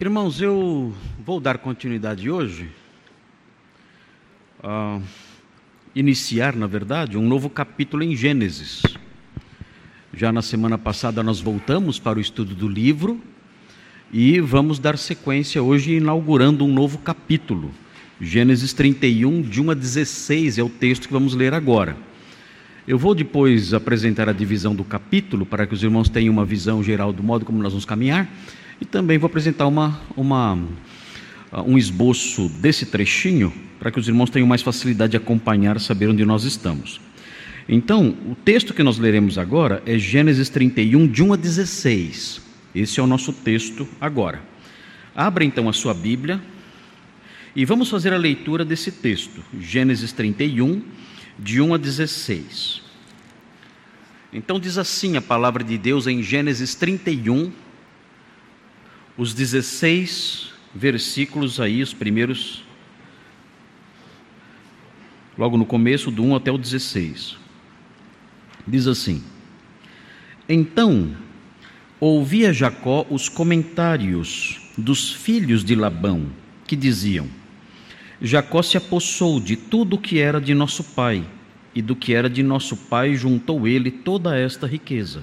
Irmãos, eu vou dar continuidade hoje, uh, iniciar, na verdade, um novo capítulo em Gênesis. Já na semana passada nós voltamos para o estudo do livro e vamos dar sequência hoje inaugurando um novo capítulo. Gênesis 31, de 1 a 16 é o texto que vamos ler agora. Eu vou depois apresentar a divisão do capítulo para que os irmãos tenham uma visão geral do modo como nós vamos caminhar e também vou apresentar uma, uma, um esboço desse trechinho para que os irmãos tenham mais facilidade de acompanhar, saber onde nós estamos. Então, o texto que nós leremos agora é Gênesis 31, de 1 a 16. Esse é o nosso texto agora. Abra então a sua Bíblia e vamos fazer a leitura desse texto, Gênesis 31, de 1 a 16. Então, diz assim a palavra de Deus em Gênesis 31, os 16 versículos aí, os primeiros, logo no começo, do 1 até o 16. Diz assim: Então ouvia Jacó os comentários dos filhos de Labão, que diziam: Jacó se apossou de tudo o que era de nosso pai, e do que era de nosso pai juntou ele toda esta riqueza.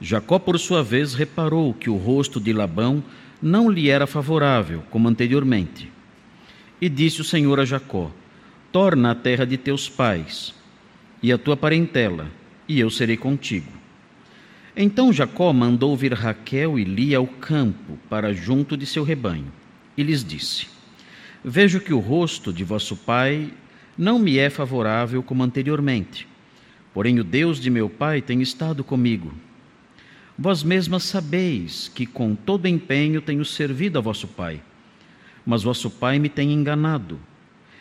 Jacó, por sua vez, reparou que o rosto de Labão não lhe era favorável, como anteriormente. E disse o Senhor a Jacó: Torna a terra de teus pais e a tua parentela, e eu serei contigo. Então Jacó mandou vir Raquel e Lia ao campo para junto de seu rebanho, e lhes disse: Vejo que o rosto de vosso pai não me é favorável como anteriormente, porém o Deus de meu pai tem estado comigo Vós mesmas sabeis que com todo empenho tenho servido a vosso pai. Mas vosso pai me tem enganado,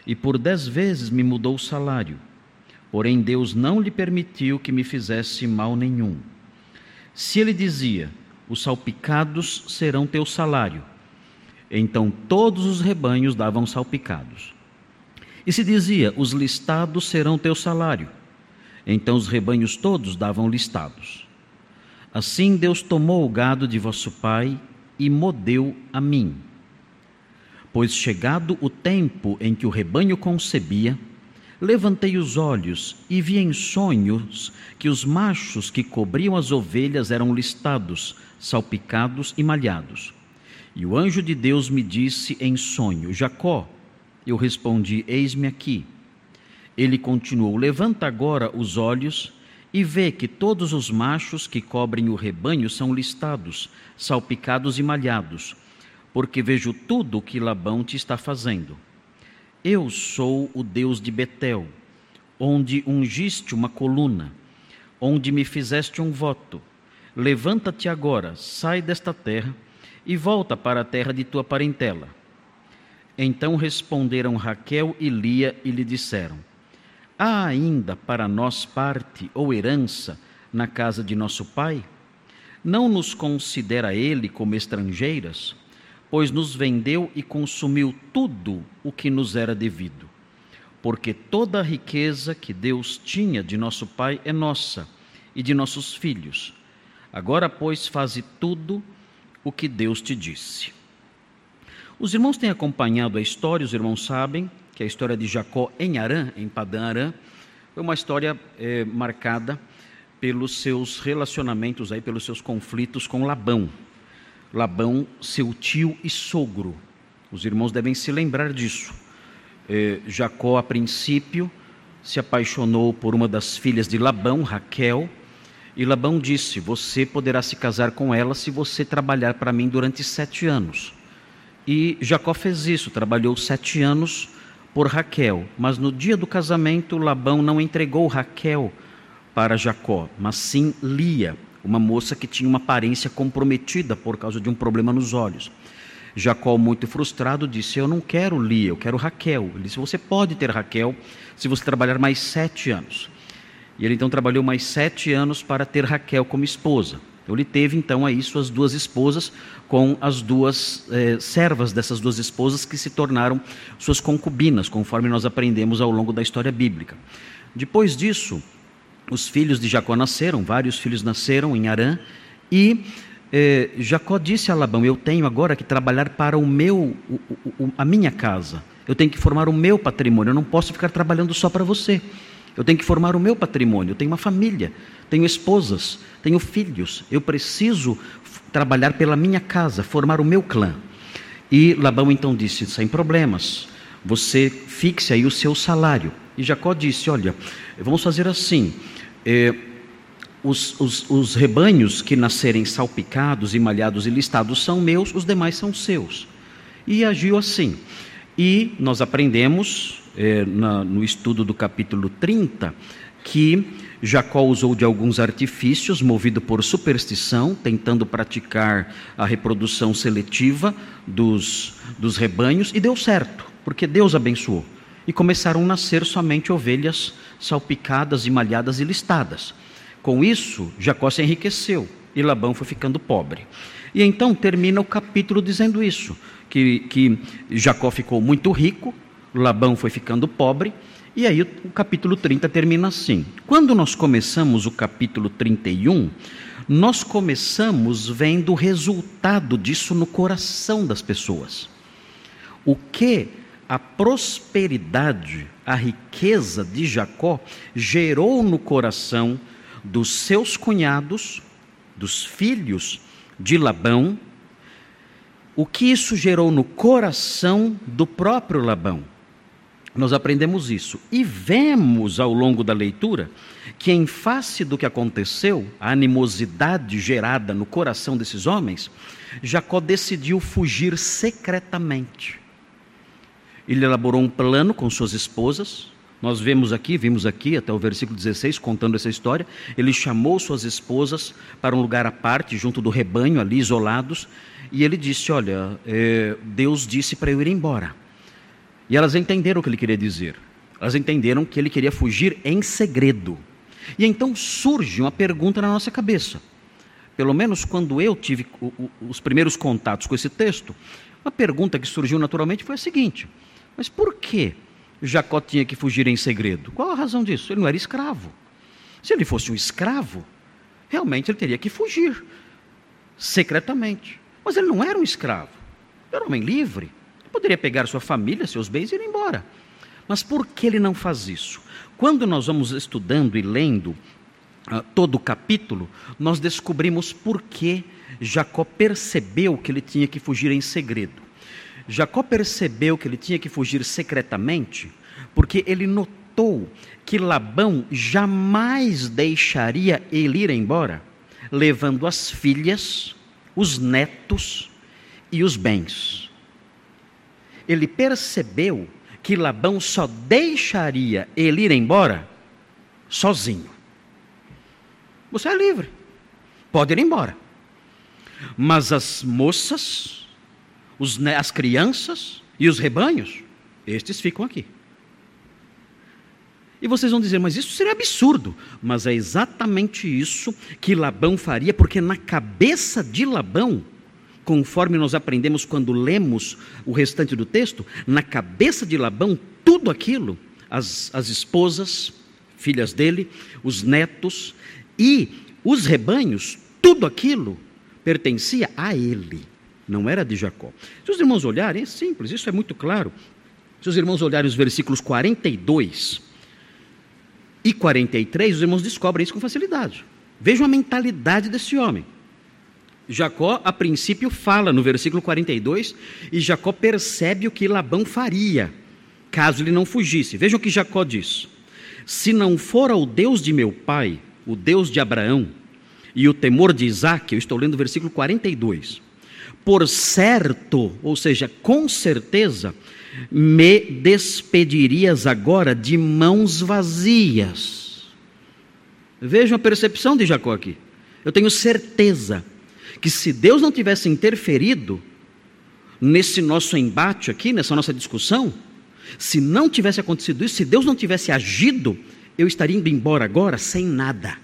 e por dez vezes me mudou o salário. Porém, Deus não lhe permitiu que me fizesse mal nenhum. Se ele dizia: Os salpicados serão teu salário, então todos os rebanhos davam salpicados. E se dizia: Os listados serão teu salário, então os rebanhos todos davam listados. Assim Deus tomou o gado de vosso pai e modeu a mim. Pois chegado o tempo em que o rebanho concebia, levantei os olhos e vi em sonhos que os machos que cobriam as ovelhas eram listados, salpicados e malhados. E o anjo de Deus me disse em sonho: Jacó. Eu respondi: Eis-me aqui. Ele continuou: Levanta agora os olhos e vê que todos os machos que cobrem o rebanho são listados, salpicados e malhados, porque vejo tudo o que Labão te está fazendo. Eu sou o Deus de Betel, onde ungiste uma coluna, onde me fizeste um voto. Levanta-te agora, sai desta terra e volta para a terra de tua parentela. Então responderam Raquel e Lia e lhe disseram: Há ainda para nós parte ou herança na casa de nosso pai? Não nos considera ele como estrangeiras, pois nos vendeu e consumiu tudo o que nos era devido. Porque toda a riqueza que Deus tinha de nosso pai é nossa e de nossos filhos. Agora, pois, faze tudo o que Deus te disse. Os irmãos têm acompanhado a história, os irmãos sabem que é a história de Jacó em Arã, em Padã Arã, foi uma história é, marcada pelos seus relacionamentos aí, pelos seus conflitos com Labão. Labão, seu tio e sogro. Os irmãos devem se lembrar disso. É, Jacó, a princípio, se apaixonou por uma das filhas de Labão, Raquel, e Labão disse: Você poderá se casar com ela se você trabalhar para mim durante sete anos. E Jacó fez isso, trabalhou sete anos por Raquel, mas no dia do casamento Labão não entregou Raquel para Jacó, mas sim Lia, uma moça que tinha uma aparência comprometida por causa de um problema nos olhos. Jacó, muito frustrado, disse: Eu não quero Lia, eu quero Raquel. Ele disse: Você pode ter Raquel se você trabalhar mais sete anos. E ele então trabalhou mais sete anos para ter Raquel como esposa. Então, ele teve então aí suas duas esposas com as duas eh, servas dessas duas esposas que se tornaram suas concubinas, conforme nós aprendemos ao longo da história bíblica. Depois disso, os filhos de Jacó nasceram, vários filhos nasceram em Arã, e é, Jacó disse a Labão: Eu tenho agora que trabalhar para o meu, o, o, a minha casa. Eu tenho que formar o meu patrimônio. Eu não posso ficar trabalhando só para você. Eu tenho que formar o meu patrimônio. Eu tenho uma família, tenho esposas, tenho filhos. Eu preciso trabalhar pela minha casa, formar o meu clã. E Labão então disse: sem problemas, você fixe aí o seu salário. E Jacó disse: olha, vamos fazer assim. É, os, os, os rebanhos que nascerem salpicados e malhados e listados são meus, os demais são seus. E agiu assim. E nós aprendemos é, na, no estudo do capítulo 30 que Jacó usou de alguns artifícios, movido por superstição, tentando praticar a reprodução seletiva dos, dos rebanhos, e deu certo, porque Deus abençoou. E começaram a nascer somente ovelhas salpicadas e malhadas e listadas. Com isso, Jacó se enriqueceu e Labão foi ficando pobre. E então termina o capítulo dizendo isso: que, que Jacó ficou muito rico, Labão foi ficando pobre, e aí o capítulo 30 termina assim. Quando nós começamos o capítulo 31, nós começamos vendo o resultado disso no coração das pessoas. O que a prosperidade, a riqueza de Jacó gerou no coração dos seus cunhados, dos filhos de Labão, o que isso gerou no coração do próprio Labão nós aprendemos isso. E vemos ao longo da leitura que, em face do que aconteceu, a animosidade gerada no coração desses homens, Jacó decidiu fugir secretamente. Ele elaborou um plano com suas esposas. Nós vemos aqui, vimos aqui até o versículo 16 contando essa história. Ele chamou suas esposas para um lugar à parte, junto do rebanho, ali isolados, e ele disse: Olha, é, Deus disse para eu ir embora e elas entenderam o que ele queria dizer. Elas entenderam que ele queria fugir em segredo. E então surge uma pergunta na nossa cabeça. Pelo menos quando eu tive os primeiros contatos com esse texto, uma pergunta que surgiu naturalmente foi a seguinte: mas por que Jacó tinha que fugir em segredo? Qual a razão disso? Ele não era escravo. Se ele fosse um escravo, realmente ele teria que fugir secretamente. Mas ele não era um escravo, era um homem livre. Poderia pegar sua família, seus bens e ir embora. Mas por que ele não faz isso? Quando nós vamos estudando e lendo uh, todo o capítulo, nós descobrimos por que Jacó percebeu que ele tinha que fugir em segredo. Jacó percebeu que ele tinha que fugir secretamente, porque ele notou que Labão jamais deixaria ele ir embora, levando as filhas, os netos e os bens ele percebeu que Labão só deixaria ele ir embora sozinho. Você é livre, pode ir embora. Mas as moças, os, as crianças e os rebanhos, estes ficam aqui. E vocês vão dizer, mas isso seria absurdo. Mas é exatamente isso que Labão faria, porque na cabeça de Labão, conforme nós aprendemos quando lemos o restante do texto, na cabeça de Labão, tudo aquilo, as, as esposas, filhas dele, os netos e os rebanhos, tudo aquilo pertencia a ele, não era de Jacó. Se os irmãos olharem, é simples, isso é muito claro. Se os irmãos olharem os versículos 42 e 43, os irmãos descobrem isso com facilidade. Vejam a mentalidade desse homem. Jacó, a princípio, fala no versículo 42, e Jacó percebe o que Labão faria, caso ele não fugisse. Vejam o que Jacó diz: Se não for o Deus de meu pai, o Deus de Abraão, e o temor de Isaac, eu estou lendo o versículo 42, por certo, ou seja, com certeza, me despedirias agora de mãos vazias. Vejam a percepção de Jacó aqui. Eu tenho certeza que se Deus não tivesse interferido nesse nosso embate aqui, nessa nossa discussão, se não tivesse acontecido isso, se Deus não tivesse agido, eu estaria indo embora agora sem nada.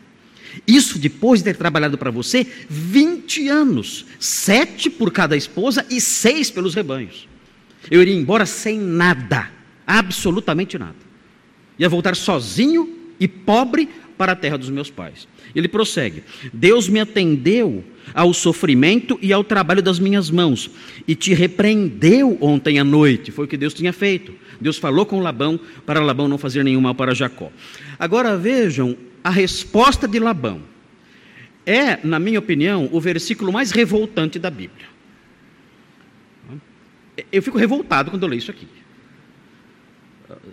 Isso depois de ter trabalhado para você 20 anos, sete por cada esposa e seis pelos rebanhos. Eu iria embora sem nada, absolutamente nada. Ia voltar sozinho e pobre para a terra dos meus pais. Ele prossegue: Deus me atendeu ao sofrimento e ao trabalho das minhas mãos, e te repreendeu ontem à noite. Foi o que Deus tinha feito. Deus falou com Labão para Labão não fazer nenhum mal para Jacó. Agora vejam a resposta de Labão. É, na minha opinião, o versículo mais revoltante da Bíblia. Eu fico revoltado quando eu leio isso aqui.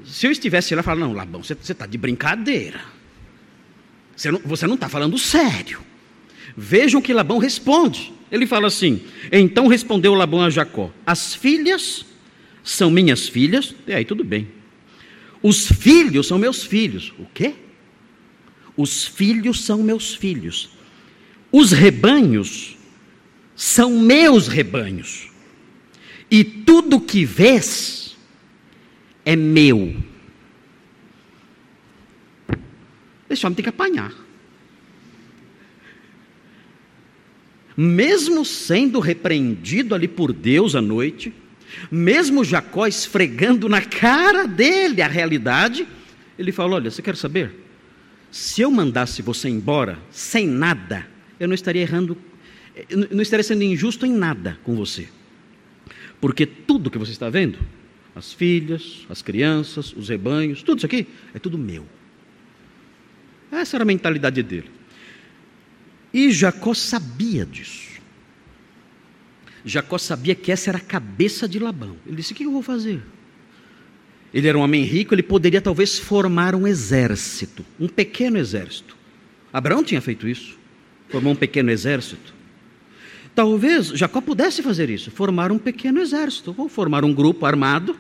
Se eu estivesse lá, eu falaria, não, Labão, você está de brincadeira. Você não está falando sério. Vejam que Labão responde. Ele fala assim: Então respondeu Labão a Jacó: As filhas são minhas filhas, e aí tudo bem. Os filhos são meus filhos. O quê? Os filhos são meus filhos. Os rebanhos são meus rebanhos. E tudo que vês é meu. Esse homem tem que apanhar. Mesmo sendo repreendido ali por Deus à noite, mesmo Jacó esfregando na cara dele a realidade, ele falou: Olha, você quer saber? Se eu mandasse você embora sem nada, eu não estaria errando, não estaria sendo injusto em nada com você. Porque tudo que você está vendo, as filhas, as crianças, os rebanhos, tudo isso aqui, é tudo meu. Essa era a mentalidade dele. E Jacó sabia disso. Jacó sabia que essa era a cabeça de Labão. Ele disse: O que eu vou fazer? Ele era um homem rico, ele poderia talvez formar um exército, um pequeno exército. Abraão tinha feito isso, formou um pequeno exército. Talvez Jacó pudesse fazer isso, formar um pequeno exército, ou formar um grupo armado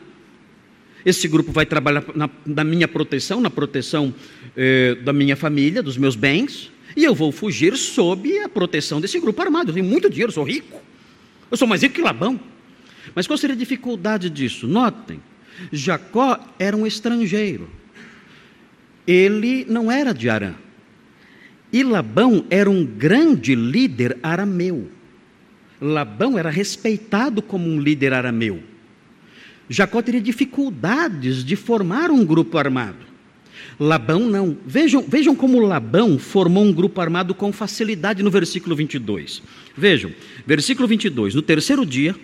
esse grupo vai trabalhar na, na minha proteção, na proteção eh, da minha família, dos meus bens, e eu vou fugir sob a proteção desse grupo armado. Eu tenho muito dinheiro, sou rico. Eu sou mais rico que Labão. Mas qual seria a dificuldade disso? Notem, Jacó era um estrangeiro. Ele não era de Arã. E Labão era um grande líder arameu. Labão era respeitado como um líder arameu. Jacó teria dificuldades de formar um grupo armado. Labão não. Vejam, vejam como Labão formou um grupo armado com facilidade no versículo 22. Vejam, versículo 22. No terceiro dia,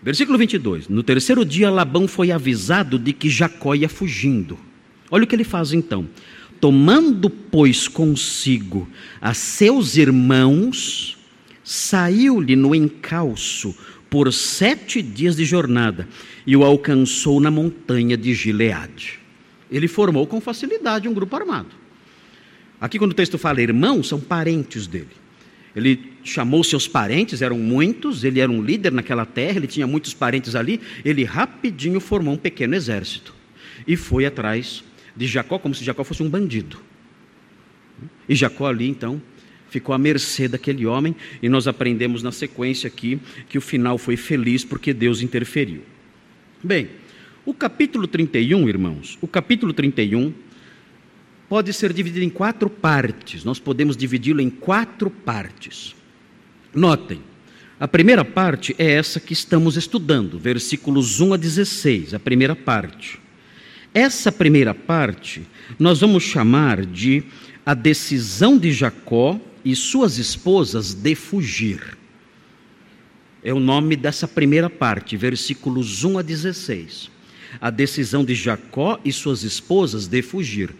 versículo 22. No terceiro dia, Labão foi avisado de que Jacó ia fugindo. Olha o que ele faz então. Tomando, pois, consigo a seus irmãos, saiu-lhe no encalço por sete dias de jornada e o alcançou na montanha de Gileade. Ele formou com facilidade um grupo armado. Aqui, quando o texto fala irmão, são parentes dele. Ele chamou seus parentes, eram muitos, ele era um líder naquela terra, ele tinha muitos parentes ali. Ele rapidinho formou um pequeno exército e foi atrás de Jacó, como se Jacó fosse um bandido. E Jacó ali, então, ficou à mercê daquele homem, e nós aprendemos na sequência aqui que o final foi feliz porque Deus interferiu. Bem, o capítulo 31, irmãos, o capítulo 31 pode ser dividido em quatro partes, nós podemos dividi-lo em quatro partes. Notem, a primeira parte é essa que estamos estudando, versículos 1 a 16, a primeira parte. Essa primeira parte nós vamos chamar de a decisão de Jacó e suas esposas de fugir. É o nome dessa primeira parte, versículos 1 a 16. A decisão de Jacó e suas esposas de fugir.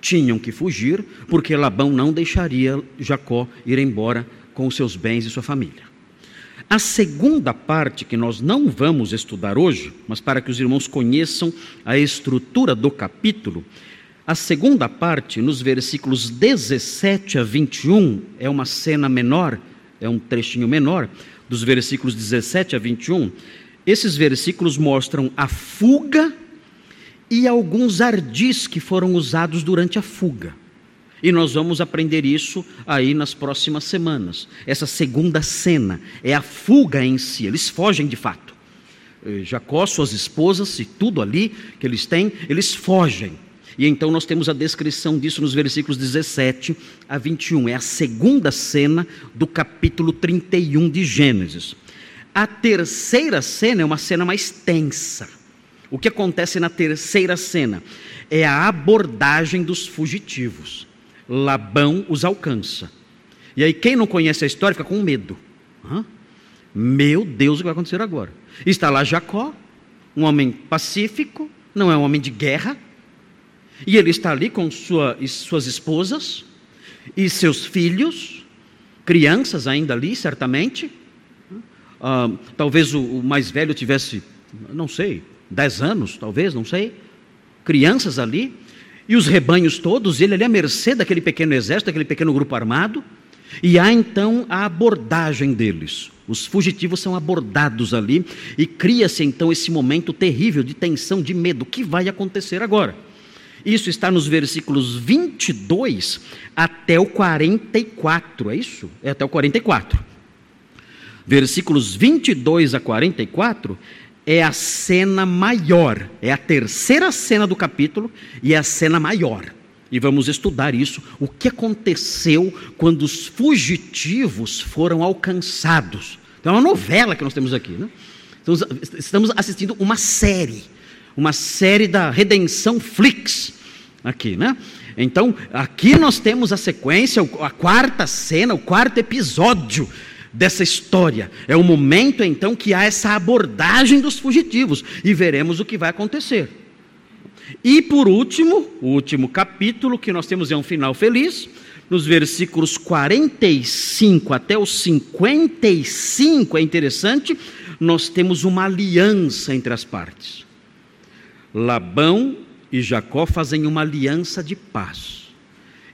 Tinham que fugir, porque Labão não deixaria Jacó ir embora com seus bens e sua família. A segunda parte, que nós não vamos estudar hoje, mas para que os irmãos conheçam a estrutura do capítulo, a segunda parte, nos versículos 17 a 21, é uma cena menor, é um trechinho menor, dos versículos 17 a 21. Esses versículos mostram a fuga e alguns ardis que foram usados durante a fuga. E nós vamos aprender isso aí nas próximas semanas. Essa segunda cena é a fuga em si, eles fogem de fato. Eh, Jacó, suas esposas e tudo ali que eles têm, eles fogem. E então nós temos a descrição disso nos versículos 17 a 21. É a segunda cena do capítulo 31 de Gênesis. A terceira cena é uma cena mais tensa. O que acontece na terceira cena é a abordagem dos fugitivos. Labão os alcança. E aí, quem não conhece a história fica com medo. Hã? Meu Deus, o que vai acontecer agora? Está lá Jacó, um homem pacífico, não é um homem de guerra, e ele está ali com sua, suas esposas e seus filhos, crianças ainda ali, certamente. Uh, talvez o, o, mais velho tivesse, não sei, dez anos, talvez, não sei. Crianças ali. E os rebanhos todos, ele ali à mercê daquele pequeno exército, daquele pequeno grupo armado. E há então a abordagem deles. Os fugitivos são abordados ali e cria-se então esse momento terrível de tensão, de medo. O que vai acontecer agora? Isso está nos versículos 22 até o 44, é isso? É até o 44. Versículos 22 a 44 é a cena maior, é a terceira cena do capítulo e é a cena maior. E vamos estudar isso, o que aconteceu quando os fugitivos foram alcançados. Então, é uma novela que nós temos aqui, né? Estamos assistindo uma série uma série da Redenção Flix aqui, né? Então, aqui nós temos a sequência, a quarta cena, o quarto episódio dessa história. É o momento então que há essa abordagem dos fugitivos e veremos o que vai acontecer. E por último, o último capítulo que nós temos é um final feliz, nos versículos 45 até os 55, é interessante, nós temos uma aliança entre as partes. Labão e Jacó fazem uma aliança de paz.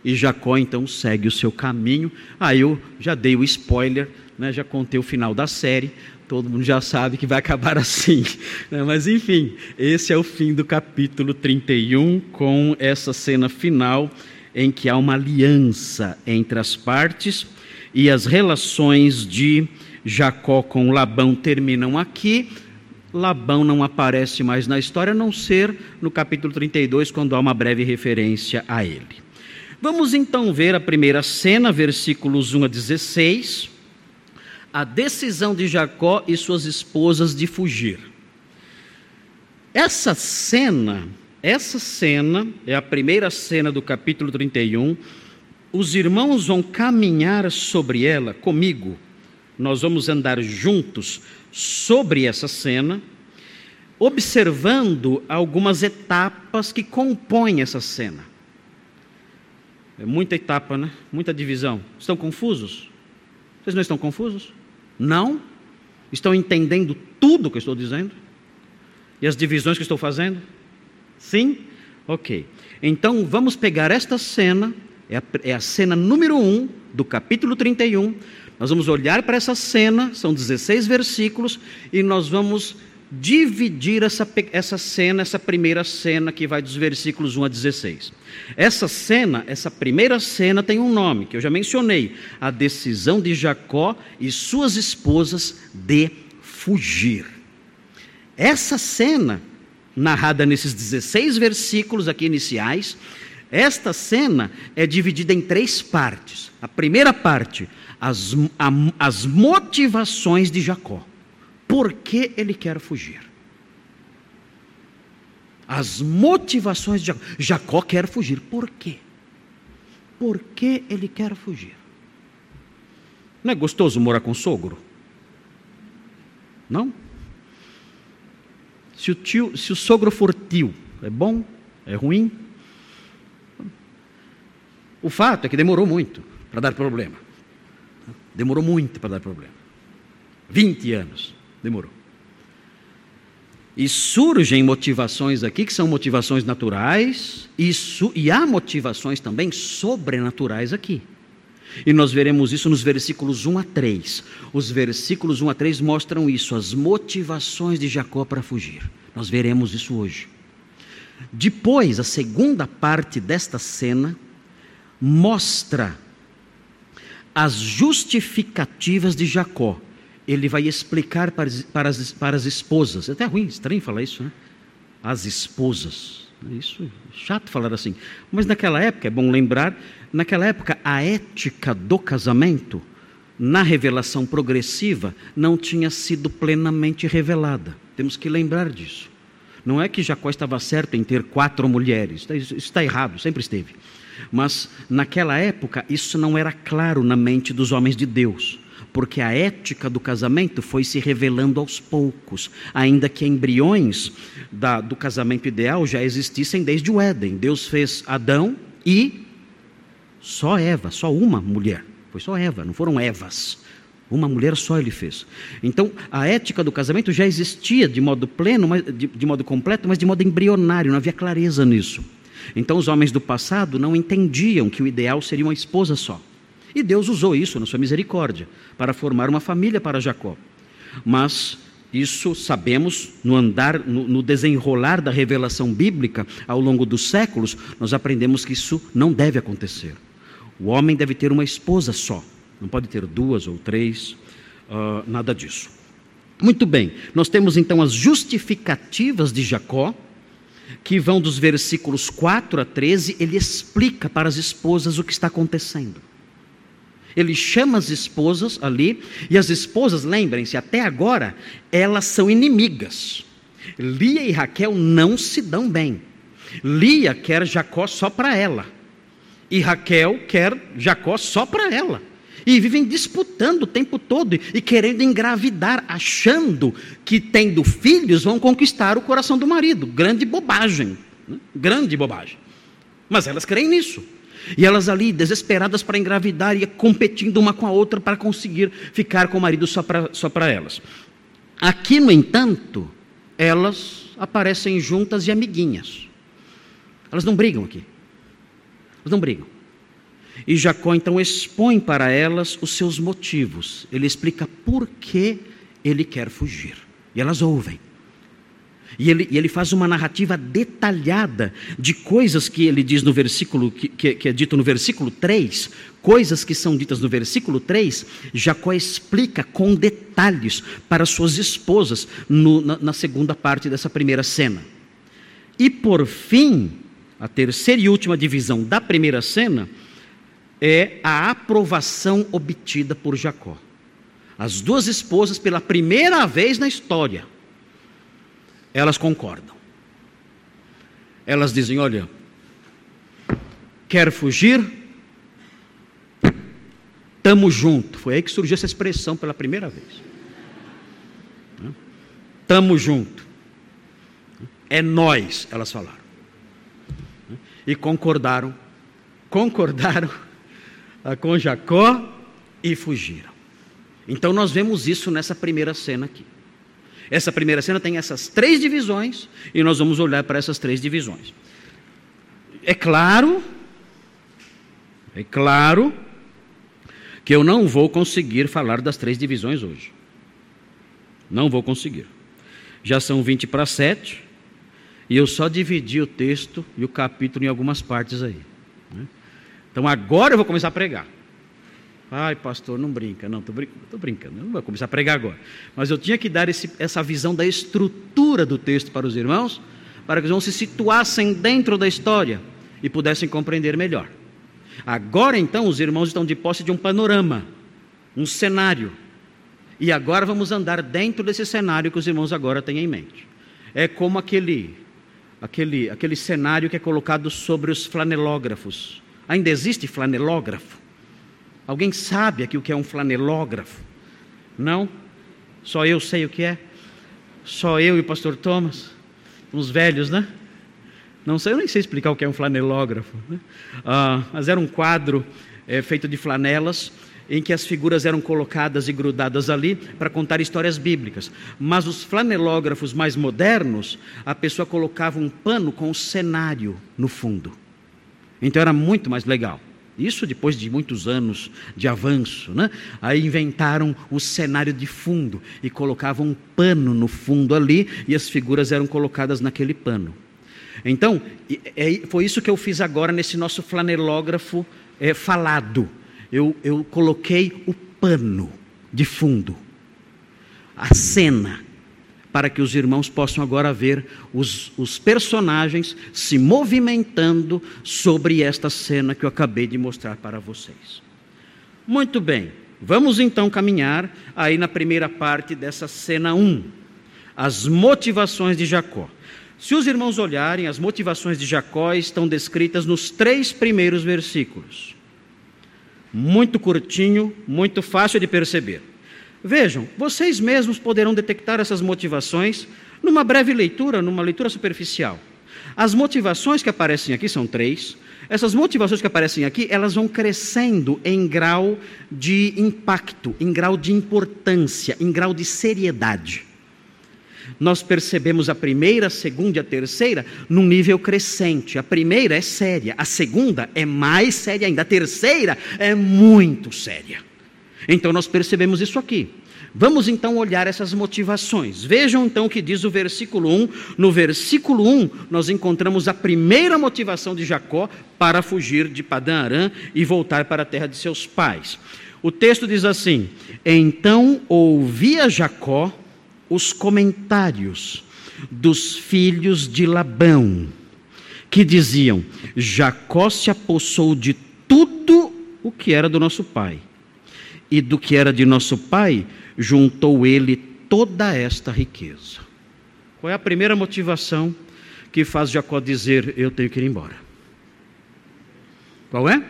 E Jacó então segue o seu caminho. Aí ah, eu já dei o spoiler, né, já contei o final da série. Todo mundo já sabe que vai acabar assim. Né, mas enfim, esse é o fim do capítulo 31, com essa cena final em que há uma aliança entre as partes e as relações de Jacó com Labão terminam aqui Labão não aparece mais na história, a não ser no capítulo 32, quando há uma breve referência a ele. Vamos então ver a primeira cena, versículos 1 a 16, a decisão de Jacó e suas esposas de fugir. Essa cena, essa cena é a primeira cena do capítulo 31. Os irmãos vão caminhar sobre ela comigo. Nós vamos andar juntos sobre essa cena, observando algumas etapas que compõem essa cena. É muita etapa, né? Muita divisão. Estão confusos? Vocês não estão confusos? Não? Estão entendendo tudo que eu estou dizendo? E as divisões que estou fazendo? Sim? Ok. Então vamos pegar esta cena, é a, é a cena número 1 do capítulo 31, nós vamos olhar para essa cena, são 16 versículos, e nós vamos dividir essa, essa cena, essa primeira cena que vai dos versículos 1 a 16. Essa cena, essa primeira cena tem um nome, que eu já mencionei: a decisão de Jacó e suas esposas de fugir. Essa cena, narrada nesses 16 versículos aqui iniciais, esta cena é dividida em três partes. A primeira parte, as, a, as motivações de Jacó. Por que ele quer fugir? As motivações de Jacó. Jacó quer fugir. Por quê? Por que ele quer fugir? Não é gostoso morar com sogro? Não? Se o, tio, se o sogro for tio, é bom? É ruim? O fato é que demorou muito para dar problema. Demorou muito para dar problema. 20 anos demorou. E surgem motivações aqui que são motivações naturais, e, e há motivações também sobrenaturais aqui. E nós veremos isso nos versículos 1 a 3. Os versículos 1 a 3 mostram isso, as motivações de Jacó para fugir. Nós veremos isso hoje. Depois, a segunda parte desta cena mostra as justificativas de Jacó. Ele vai explicar para as, para as, para as esposas. É até ruim, estranho falar isso, né? As esposas. Isso é chato falar assim. Mas naquela época, é bom lembrar, naquela época a ética do casamento, na revelação progressiva, não tinha sido plenamente revelada. Temos que lembrar disso. Não é que Jacó estava certo em ter quatro mulheres, isso está errado, sempre esteve. Mas naquela época isso não era claro na mente dos homens de Deus, porque a ética do casamento foi se revelando aos poucos, ainda que embriões da, do casamento ideal já existissem desde o Éden. Deus fez Adão e só Eva, só uma mulher. Foi só Eva, não foram Evas. Uma mulher só ele fez. Então, a ética do casamento já existia de modo pleno, de, de modo completo, mas de modo embrionário, não havia clareza nisso. Então, os homens do passado não entendiam que o ideal seria uma esposa só. E Deus usou isso na sua misericórdia para formar uma família para Jacó. Mas isso sabemos no andar, no, no, desenrolar da revelação bíblica ao longo dos séculos, nós aprendemos que isso não deve acontecer. O homem deve ter uma esposa só. Não pode ter duas ou três, uh, nada disso. Muito bem, nós temos então as justificativas de Jacó, que vão dos versículos 4 a 13, ele explica para as esposas o que está acontecendo. Ele chama as esposas ali, e as esposas, lembrem-se, até agora, elas são inimigas. Lia e Raquel não se dão bem. Lia quer Jacó só para ela, e Raquel quer Jacó só para ela e vivem disputando o tempo todo e querendo engravidar, achando que tendo filhos vão conquistar o coração do marido. Grande bobagem, né? grande bobagem. Mas elas creem nisso. E elas ali, desesperadas para engravidar e competindo uma com a outra para conseguir ficar com o marido só para só elas. Aqui, no entanto, elas aparecem juntas e amiguinhas. Elas não brigam aqui. Elas não brigam. E Jacó então expõe para elas os seus motivos. Ele explica por que ele quer fugir. E elas ouvem. E ele, e ele faz uma narrativa detalhada de coisas que ele diz no versículo, que, que, que, é dito no versículo 3, coisas que são ditas no versículo 3, Jacó explica com detalhes para suas esposas no, na, na segunda parte dessa primeira cena. E por fim, a terceira e última divisão da primeira cena, é a aprovação obtida por Jacó. As duas esposas, pela primeira vez na história, elas concordam. Elas dizem: Olha, quer fugir? Tamo junto. Foi aí que surgiu essa expressão pela primeira vez. Tamo junto. É nós, elas falaram. E concordaram, concordaram com Jacó e fugiram. Então nós vemos isso nessa primeira cena aqui. Essa primeira cena tem essas três divisões e nós vamos olhar para essas três divisões. É claro, é claro que eu não vou conseguir falar das três divisões hoje. Não vou conseguir. Já são 20 para 7 e eu só dividi o texto e o capítulo em algumas partes aí. Né? Então agora eu vou começar a pregar. Ai, pastor, não brinca. Não, estou brincando, não vou começar a pregar agora. Mas eu tinha que dar esse, essa visão da estrutura do texto para os irmãos, para que os irmãos se situassem dentro da história e pudessem compreender melhor. Agora, então, os irmãos estão de posse de um panorama, um cenário. E agora vamos andar dentro desse cenário que os irmãos agora têm em mente. É como aquele, aquele, aquele cenário que é colocado sobre os flanelógrafos Ainda existe flanelógrafo? Alguém sabe aqui o que é um flanelógrafo? Não? Só eu sei o que é? Só eu e o pastor Thomas? Uns velhos, né? Não sei, eu nem sei explicar o que é um flanelógrafo. Né? Ah, mas era um quadro é, feito de flanelas em que as figuras eram colocadas e grudadas ali para contar histórias bíblicas. Mas os flanelógrafos mais modernos, a pessoa colocava um pano com o cenário no fundo. Então era muito mais legal. Isso depois de muitos anos de avanço, né? Aí inventaram o cenário de fundo e colocavam um pano no fundo ali e as figuras eram colocadas naquele pano. Então, é, foi isso que eu fiz agora nesse nosso flanelógrafo é, falado. Eu, eu coloquei o pano de fundo, a cena, para que os irmãos possam agora ver os, os, personagens se movimentando sobre esta cena que eu acabei de mostrar para vocês. Muito bem, vamos então caminhar aí na primeira parte dessa cena 1, as motivações de Jacó. Se os irmãos olharem, as motivações de Jacó estão descritas nos três primeiros versículos. Muito curtinho, muito fácil de perceber. Vejam, vocês mesmos poderão detectar essas motivações numa breve leitura, numa leitura superficial. As motivações que aparecem aqui são três. Essas motivações que aparecem aqui, elas vão crescendo em grau de impacto, em grau de importância, em grau de seriedade. Nós percebemos a primeira, a segunda e a terceira num nível crescente. A primeira é séria, a segunda é mais séria ainda, a terceira é muito séria. Então nós percebemos isso aqui. Vamos então olhar essas motivações. Vejam então o que diz o versículo 1. No versículo 1, nós encontramos a primeira motivação de Jacó para fugir de Padã Arã e voltar para a terra de seus pais. O texto diz assim: Então ouvia Jacó os comentários dos filhos de Labão, que diziam: Jacó se apossou de tudo o que era do nosso pai, e do que era de nosso pai juntou ele toda esta riqueza. Qual é a primeira motivação que faz Jacó dizer: Eu tenho que ir embora? Qual é?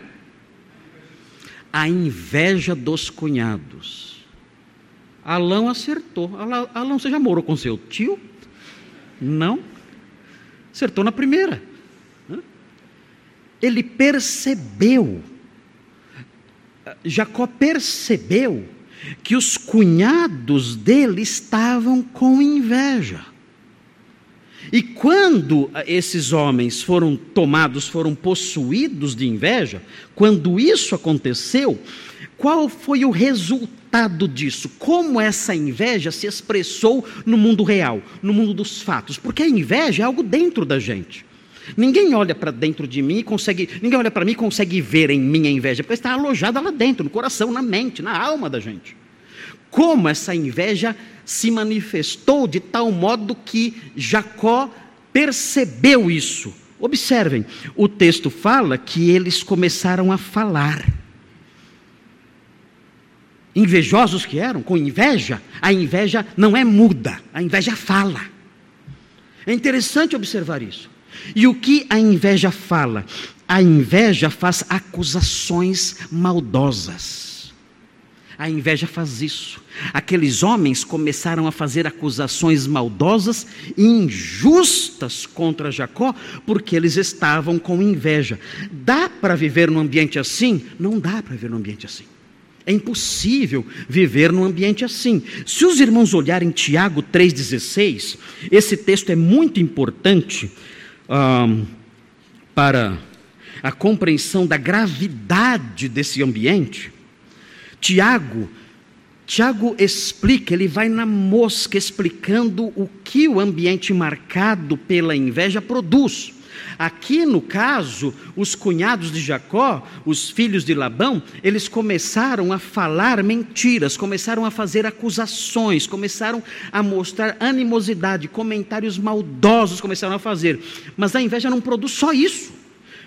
A inveja dos cunhados. Alão acertou. Alão, você já morou com seu tio? Não. Acertou na primeira. Ele percebeu. Jacó percebeu que os cunhados dele estavam com inveja. E quando esses homens foram tomados, foram possuídos de inveja, quando isso aconteceu, qual foi o resultado disso? Como essa inveja se expressou no mundo real, no mundo dos fatos? Porque a inveja é algo dentro da gente. Ninguém olha para dentro de mim e consegue, ninguém olha para mim e consegue ver em mim a inveja, porque está alojada lá dentro, no coração, na mente, na alma da gente. Como essa inveja se manifestou de tal modo que Jacó percebeu isso. Observem, o texto fala que eles começaram a falar. Invejosos que eram, com inveja, a inveja não é muda, a inveja fala. É interessante observar isso. E o que a inveja fala? A inveja faz acusações maldosas. A inveja faz isso. Aqueles homens começaram a fazer acusações maldosas injustas contra Jacó, porque eles estavam com inveja. Dá para viver num ambiente assim? Não dá para viver num ambiente assim. É impossível viver num ambiente assim. Se os irmãos olharem Tiago 3,16, esse texto é muito importante um, para a compreensão da gravidade desse ambiente, Tiago, Tiago explica, ele vai na mosca explicando o que o ambiente marcado pela inveja produz. Aqui no caso, os cunhados de Jacó, os filhos de Labão, eles começaram a falar mentiras, começaram a fazer acusações, começaram a mostrar animosidade, comentários maldosos começaram a fazer. Mas a inveja não produz só isso.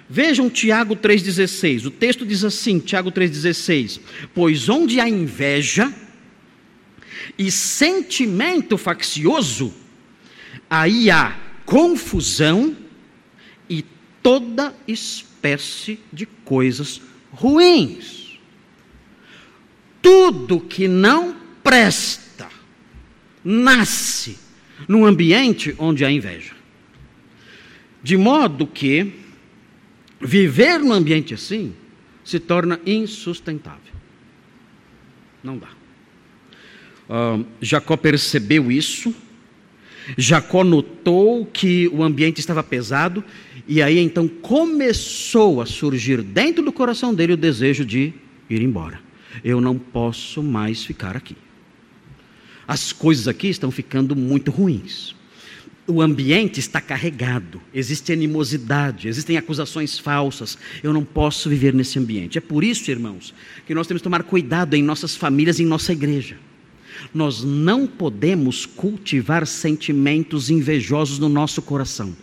Vejam Tiago 3,16. O texto diz assim: Tiago 3,16: Pois onde há inveja e sentimento faccioso, aí há confusão e toda espécie de coisas ruins. Tudo que não presta nasce num ambiente onde há inveja. De modo que viver num ambiente assim se torna insustentável. Não dá. Uh, Jacó percebeu isso Jacó notou que o ambiente estava pesado e aí então começou a surgir dentro do coração dele o desejo de ir embora. Eu não posso mais ficar aqui. As coisas aqui estão ficando muito ruins. O ambiente está carregado, existe animosidade, existem acusações falsas. Eu não posso viver nesse ambiente. É por isso, irmãos, que nós temos que tomar cuidado em nossas famílias em nossa igreja. Nós não podemos cultivar sentimentos invejosos no nosso coração.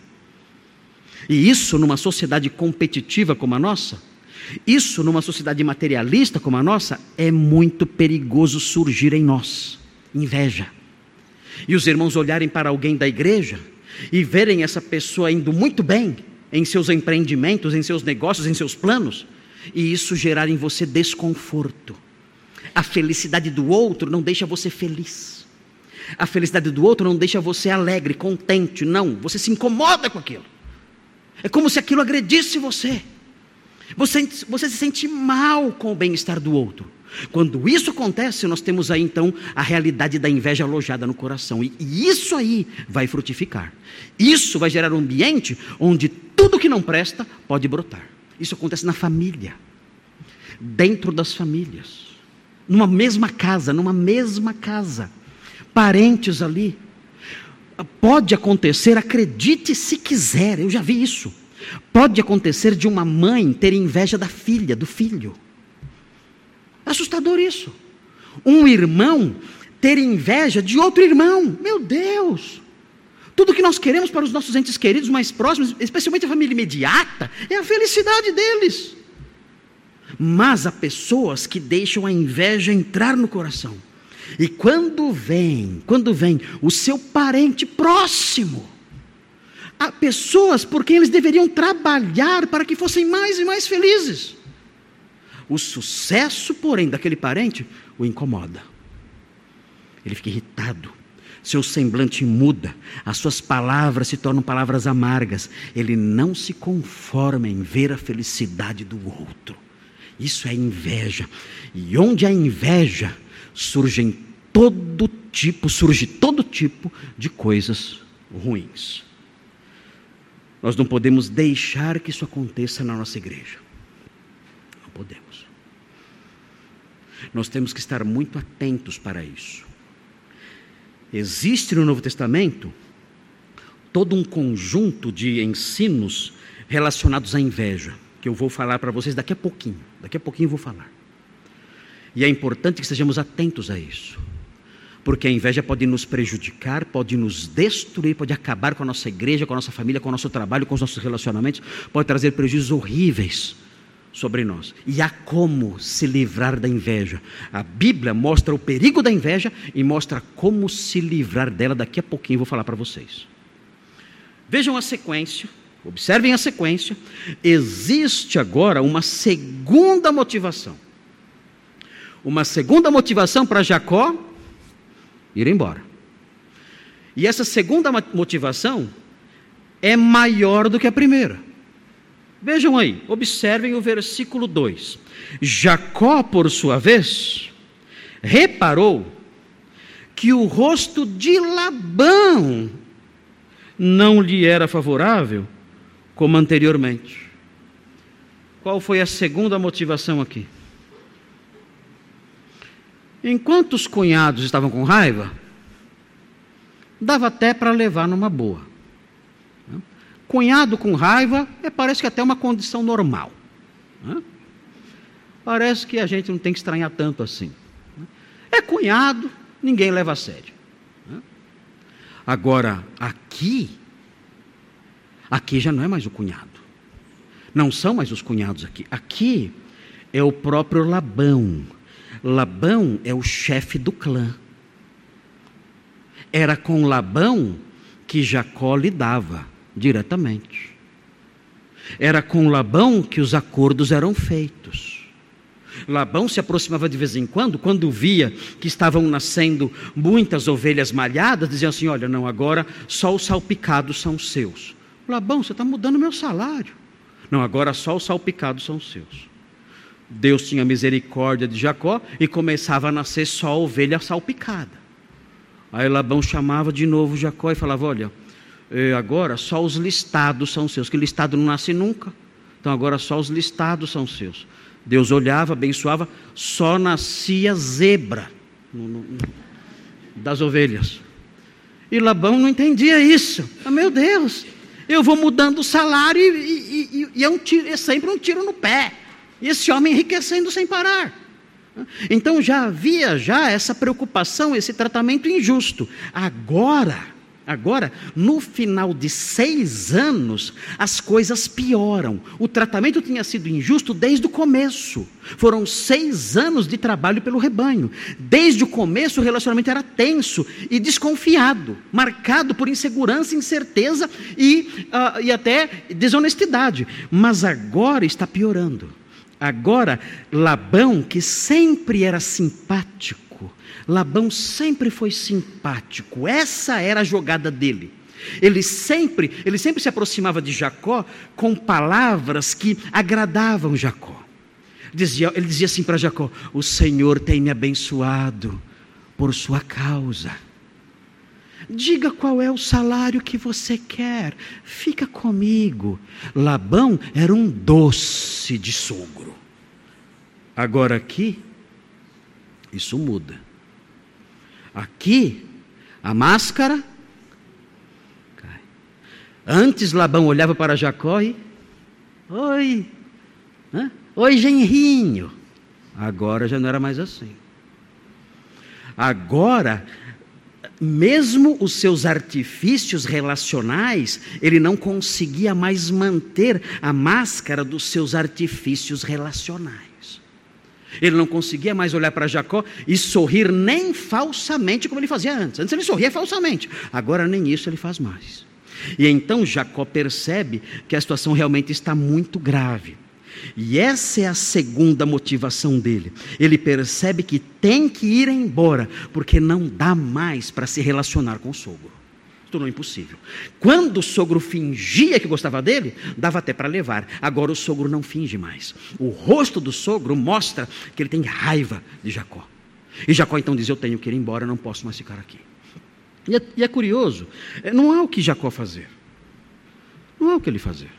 E isso numa sociedade competitiva como a nossa, isso numa sociedade materialista como a nossa, é muito perigoso surgir em nós inveja. E os irmãos olharem para alguém da igreja e verem essa pessoa indo muito bem em seus empreendimentos, em seus negócios, em seus planos, e isso gerar em você desconforto. A felicidade do outro não deixa você feliz. A felicidade do outro não deixa você alegre, contente. Não, você se incomoda com aquilo. É como se aquilo agredisse você. Você, você se sente mal com o bem-estar do outro. Quando isso acontece, nós temos aí então a realidade da inveja alojada no coração. E, e isso aí vai frutificar. Isso vai gerar um ambiente onde tudo que não presta pode brotar. Isso acontece na família, dentro das famílias, numa mesma casa, numa mesma casa, parentes ali. Pode acontecer, acredite se quiser, eu já vi isso. Pode acontecer de uma mãe ter inveja da filha, do filho. Assustador isso. Um irmão ter inveja de outro irmão. Meu Deus! Tudo que nós queremos para os nossos entes queridos mais próximos, especialmente a família imediata, é a felicidade deles. Mas há pessoas que deixam a inveja entrar no coração. E quando vem, quando vem o seu parente próximo, há pessoas por quem eles deveriam trabalhar para que fossem mais e mais felizes. O sucesso, porém, daquele parente o incomoda. Ele fica irritado, seu semblante muda, as suas palavras se tornam palavras amargas. Ele não se conforma em ver a felicidade do outro. Isso é inveja. E onde há inveja, surgem todo tipo, surge todo tipo de coisas ruins. Nós não podemos deixar que isso aconteça na nossa igreja. Não podemos. Nós temos que estar muito atentos para isso. Existe no Novo Testamento todo um conjunto de ensinos relacionados à inveja, que eu vou falar para vocês daqui a pouquinho. Daqui a pouquinho eu vou falar. E é importante que estejamos atentos a isso. Porque a inveja pode nos prejudicar, pode nos destruir, pode acabar com a nossa igreja, com a nossa família, com o nosso trabalho, com os nossos relacionamentos, pode trazer prejuízos horríveis sobre nós. E há como se livrar da inveja. A Bíblia mostra o perigo da inveja e mostra como se livrar dela. Daqui a pouquinho eu vou falar para vocês. Vejam a sequência, observem a sequência. Existe agora uma segunda motivação. Uma segunda motivação para Jacó ir embora. E essa segunda motivação é maior do que a primeira. Vejam aí, observem o versículo 2. Jacó, por sua vez, reparou que o rosto de Labão não lhe era favorável como anteriormente. Qual foi a segunda motivação aqui? Enquanto os cunhados estavam com raiva, dava até para levar numa boa. Cunhado com raiva é, parece que até uma condição normal. Né? Parece que a gente não tem que estranhar tanto assim. Né? É cunhado, ninguém leva a sério. Né? Agora, aqui, aqui já não é mais o cunhado. Não são mais os cunhados aqui. Aqui é o próprio Labão. Labão é o chefe do clã. Era com Labão que Jacó lidava diretamente. Era com Labão que os acordos eram feitos. Labão se aproximava de vez em quando, quando via que estavam nascendo muitas ovelhas malhadas, dizia assim: Olha, não, agora só os salpicados são seus. Labão, você está mudando meu salário. Não, agora só os salpicados são seus. Deus tinha misericórdia de Jacó e começava a nascer só ovelha salpicada. Aí Labão chamava de novo Jacó e falava: Olha, e agora só os listados são seus, que listado não nasce nunca. Então agora só os listados são seus. Deus olhava, abençoava, só nascia zebra das ovelhas. E Labão não entendia isso. Ah, meu Deus, eu vou mudando o salário e, e, e, e é, um tiro, é sempre um tiro no pé. E esse homem enriquecendo sem parar. Então já havia já essa preocupação, esse tratamento injusto. Agora Agora, no final de seis anos, as coisas pioram. O tratamento tinha sido injusto desde o começo. Foram seis anos de trabalho pelo rebanho. Desde o começo, o relacionamento era tenso e desconfiado, marcado por insegurança, incerteza e, uh, e até desonestidade. Mas agora está piorando. Agora, Labão, que sempre era simpático, Labão sempre foi simpático, essa era a jogada dele. Ele sempre, ele sempre se aproximava de Jacó com palavras que agradavam Jacó. Dizia, ele dizia assim para Jacó: O Senhor tem me abençoado por sua causa. Diga qual é o salário que você quer, fica comigo. Labão era um doce de sogro. Agora aqui, isso muda. Aqui, a máscara cai. Antes Labão olhava para Jacó e. Oi! Hã? Oi, genrinho! Agora já não era mais assim. Agora, mesmo os seus artifícios relacionais, ele não conseguia mais manter a máscara dos seus artifícios relacionais. Ele não conseguia mais olhar para Jacó e sorrir nem falsamente como ele fazia antes. Antes ele sorria falsamente, agora nem isso ele faz mais. E então Jacó percebe que a situação realmente está muito grave. E essa é a segunda motivação dele. Ele percebe que tem que ir embora, porque não dá mais para se relacionar com o sogro tornou impossível. Quando o sogro fingia que gostava dele, dava até para levar. Agora o sogro não finge mais. O rosto do sogro mostra que ele tem raiva de Jacó. E Jacó então diz: Eu tenho que ir embora, não posso mais ficar aqui. E é, e é curioso, é, não há o que Jacó fazer. Não há o que ele fazer.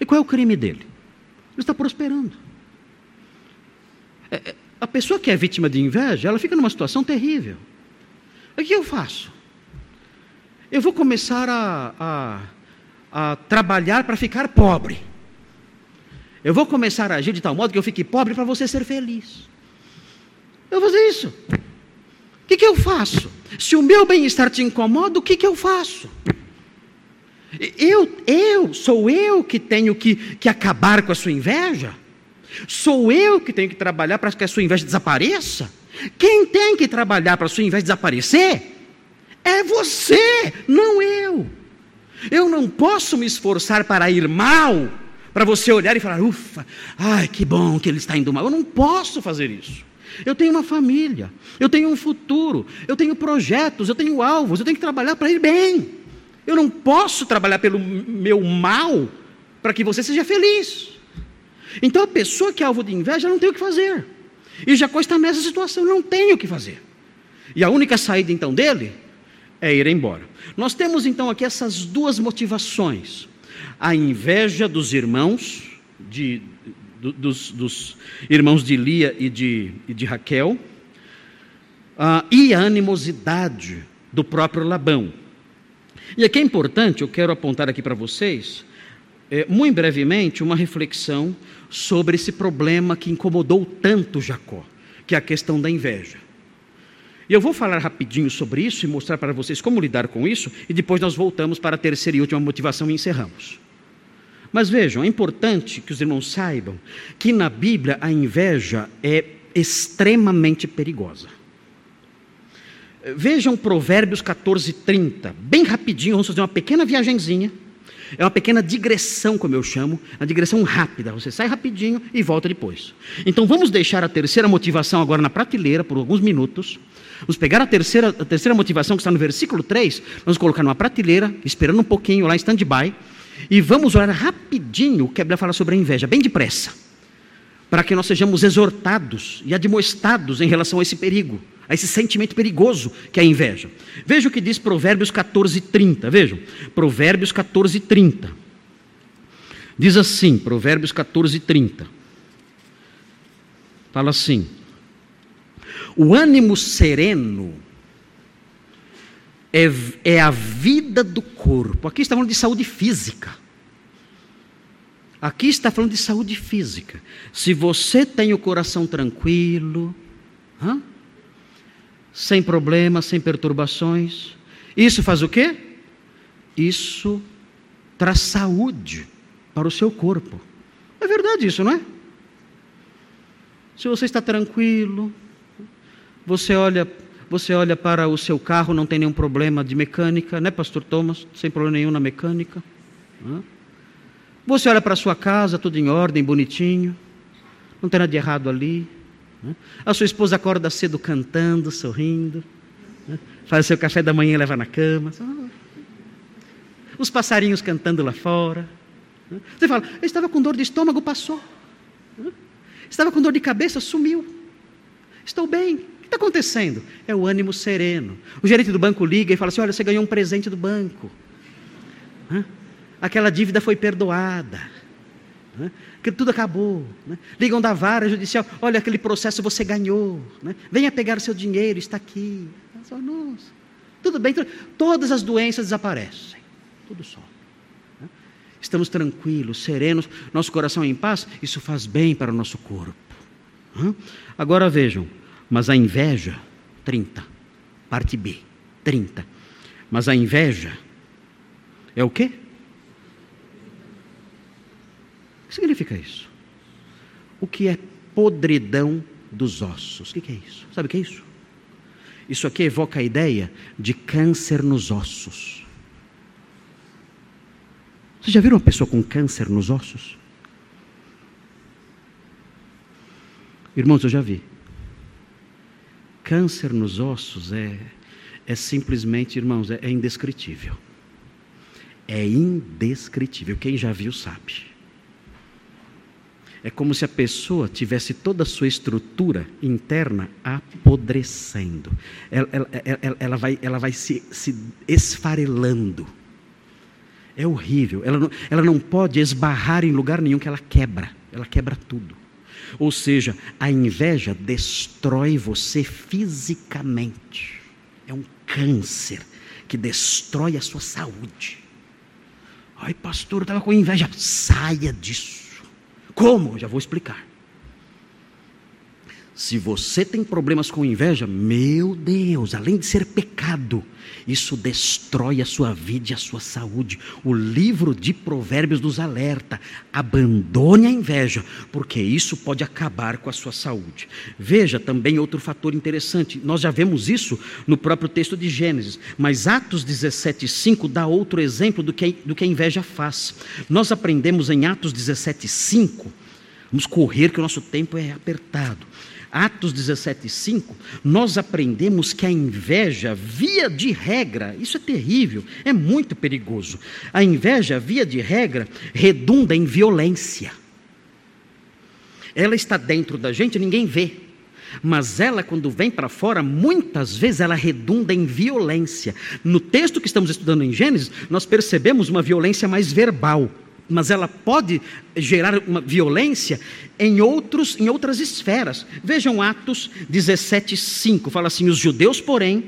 E qual é o crime dele? Ele está prosperando. É, é a pessoa que é vítima de inveja, ela fica numa situação terrível. O que eu faço? Eu vou começar a, a, a trabalhar para ficar pobre. Eu vou começar a agir de tal modo que eu fique pobre para você ser feliz. Eu vou fazer isso. O que, que eu faço? Se o meu bem-estar te incomoda, o que, que eu faço? Eu, eu, sou eu que tenho que, que acabar com a sua inveja? Sou eu que tenho que trabalhar para que a sua inveja desapareça? Quem tem que trabalhar para a sua inveja desaparecer? É você, não eu. Eu não posso me esforçar para ir mal, para você olhar e falar, ufa, ai que bom que ele está indo mal. Eu não posso fazer isso. Eu tenho uma família, eu tenho um futuro, eu tenho projetos, eu tenho alvos, eu tenho que trabalhar para ir bem. Eu não posso trabalhar pelo meu mal para que você seja feliz. Então a pessoa que é alvo de inveja não tem o que fazer. E Jacó está nessa situação, não tem o que fazer. E a única saída então dele é ir embora. Nós temos então aqui essas duas motivações: a inveja dos irmãos, de, do, dos, dos, irmãos de Lia e de, e de Raquel, uh, e a animosidade do próprio Labão. E aqui é importante, eu quero apontar aqui para vocês, é, muito brevemente, uma reflexão sobre esse problema que incomodou tanto Jacó, que é a questão da inveja. E eu vou falar rapidinho sobre isso e mostrar para vocês como lidar com isso, e depois nós voltamos para a terceira e última motivação e encerramos. Mas vejam, é importante que os irmãos saibam que na Bíblia a inveja é extremamente perigosa. Vejam Provérbios 14, 30, bem rapidinho, vamos fazer uma pequena viagenzinha. É uma pequena digressão, como eu chamo, uma digressão rápida. Você sai rapidinho e volta depois. Então vamos deixar a terceira motivação agora na prateleira por alguns minutos. Vamos pegar a terceira, a terceira motivação que está no versículo 3, vamos colocar numa prateleira, esperando um pouquinho lá em stand-by, e vamos olhar rapidinho o que a Bíblia fala sobre a inveja, bem depressa, para que nós sejamos exortados e admoestados em relação a esse perigo, a esse sentimento perigoso que é a inveja. Veja o que diz Provérbios 14, 30. Vejam, Provérbios 14, 30. Diz assim, Provérbios 14, 30. Fala assim: o ânimo sereno é, é a vida do corpo. Aqui está falando de saúde física. Aqui está falando de saúde física. Se você tem o coração tranquilo, hã? Sem problemas, sem perturbações, isso faz o quê? isso traz saúde para o seu corpo. É verdade isso, não é? Se você está tranquilo, você olha, você olha para o seu carro, não tem nenhum problema de mecânica, né, pastor Thomas? Sem problema nenhum na mecânica. Você olha para a sua casa, tudo em ordem, bonitinho. Não tem nada de errado ali. A sua esposa acorda cedo cantando, sorrindo. Faz seu café da manhã e leva na cama. Os passarinhos cantando lá fora. Você fala, eu estava com dor de estômago, passou. Estava com dor de cabeça, sumiu. Estou bem. O que está acontecendo? É o ânimo sereno. O gerente do banco liga e fala assim: Olha, você ganhou um presente do banco. Aquela dívida foi perdoada. Que tudo acabou. Né? Ligam da vara judicial: Olha, aquele processo você ganhou. Né? Venha pegar o seu dinheiro, está aqui. Nossa, tudo bem. Todas as doenças desaparecem. Tudo só estamos tranquilos, serenos, nosso coração em paz, isso faz bem para o nosso corpo. Agora vejam, mas a inveja, 30, parte B, 30. Mas a inveja é o quê? O que significa isso? O que é podridão dos ossos? O que é isso? Sabe o que é isso? Isso aqui evoca a ideia de câncer nos ossos. Vocês já viram uma pessoa com câncer nos ossos? Irmãos, eu já vi. Câncer nos ossos é, é simplesmente, irmãos, é, é indescritível. É indescritível. Quem já viu sabe. É como se a pessoa tivesse toda a sua estrutura interna apodrecendo. Ela, ela, ela, ela vai, ela vai se, se esfarelando é horrível. Ela não, ela não pode esbarrar em lugar nenhum que ela quebra. Ela quebra tudo. Ou seja, a inveja destrói você fisicamente. É um câncer que destrói a sua saúde. Ai, pastor, eu estava com inveja. Saia disso. Como? Já vou explicar. Se você tem problemas com inveja, meu Deus, além de ser pecado, isso destrói a sua vida e a sua saúde. O livro de Provérbios nos alerta: abandone a inveja, porque isso pode acabar com a sua saúde. Veja também outro fator interessante: nós já vemos isso no próprio texto de Gênesis, mas Atos 17,5 dá outro exemplo do que, do que a inveja faz. Nós aprendemos em Atos 17,5, vamos correr que o nosso tempo é apertado. Atos 17,5, nós aprendemos que a inveja, via de regra, isso é terrível, é muito perigoso. A inveja, via de regra, redunda em violência. Ela está dentro da gente, ninguém vê. Mas ela, quando vem para fora, muitas vezes ela redunda em violência. No texto que estamos estudando em Gênesis, nós percebemos uma violência mais verbal mas ela pode gerar uma violência em, outros, em outras esferas. Vejam Atos 17,5, fala assim: os judeus, porém,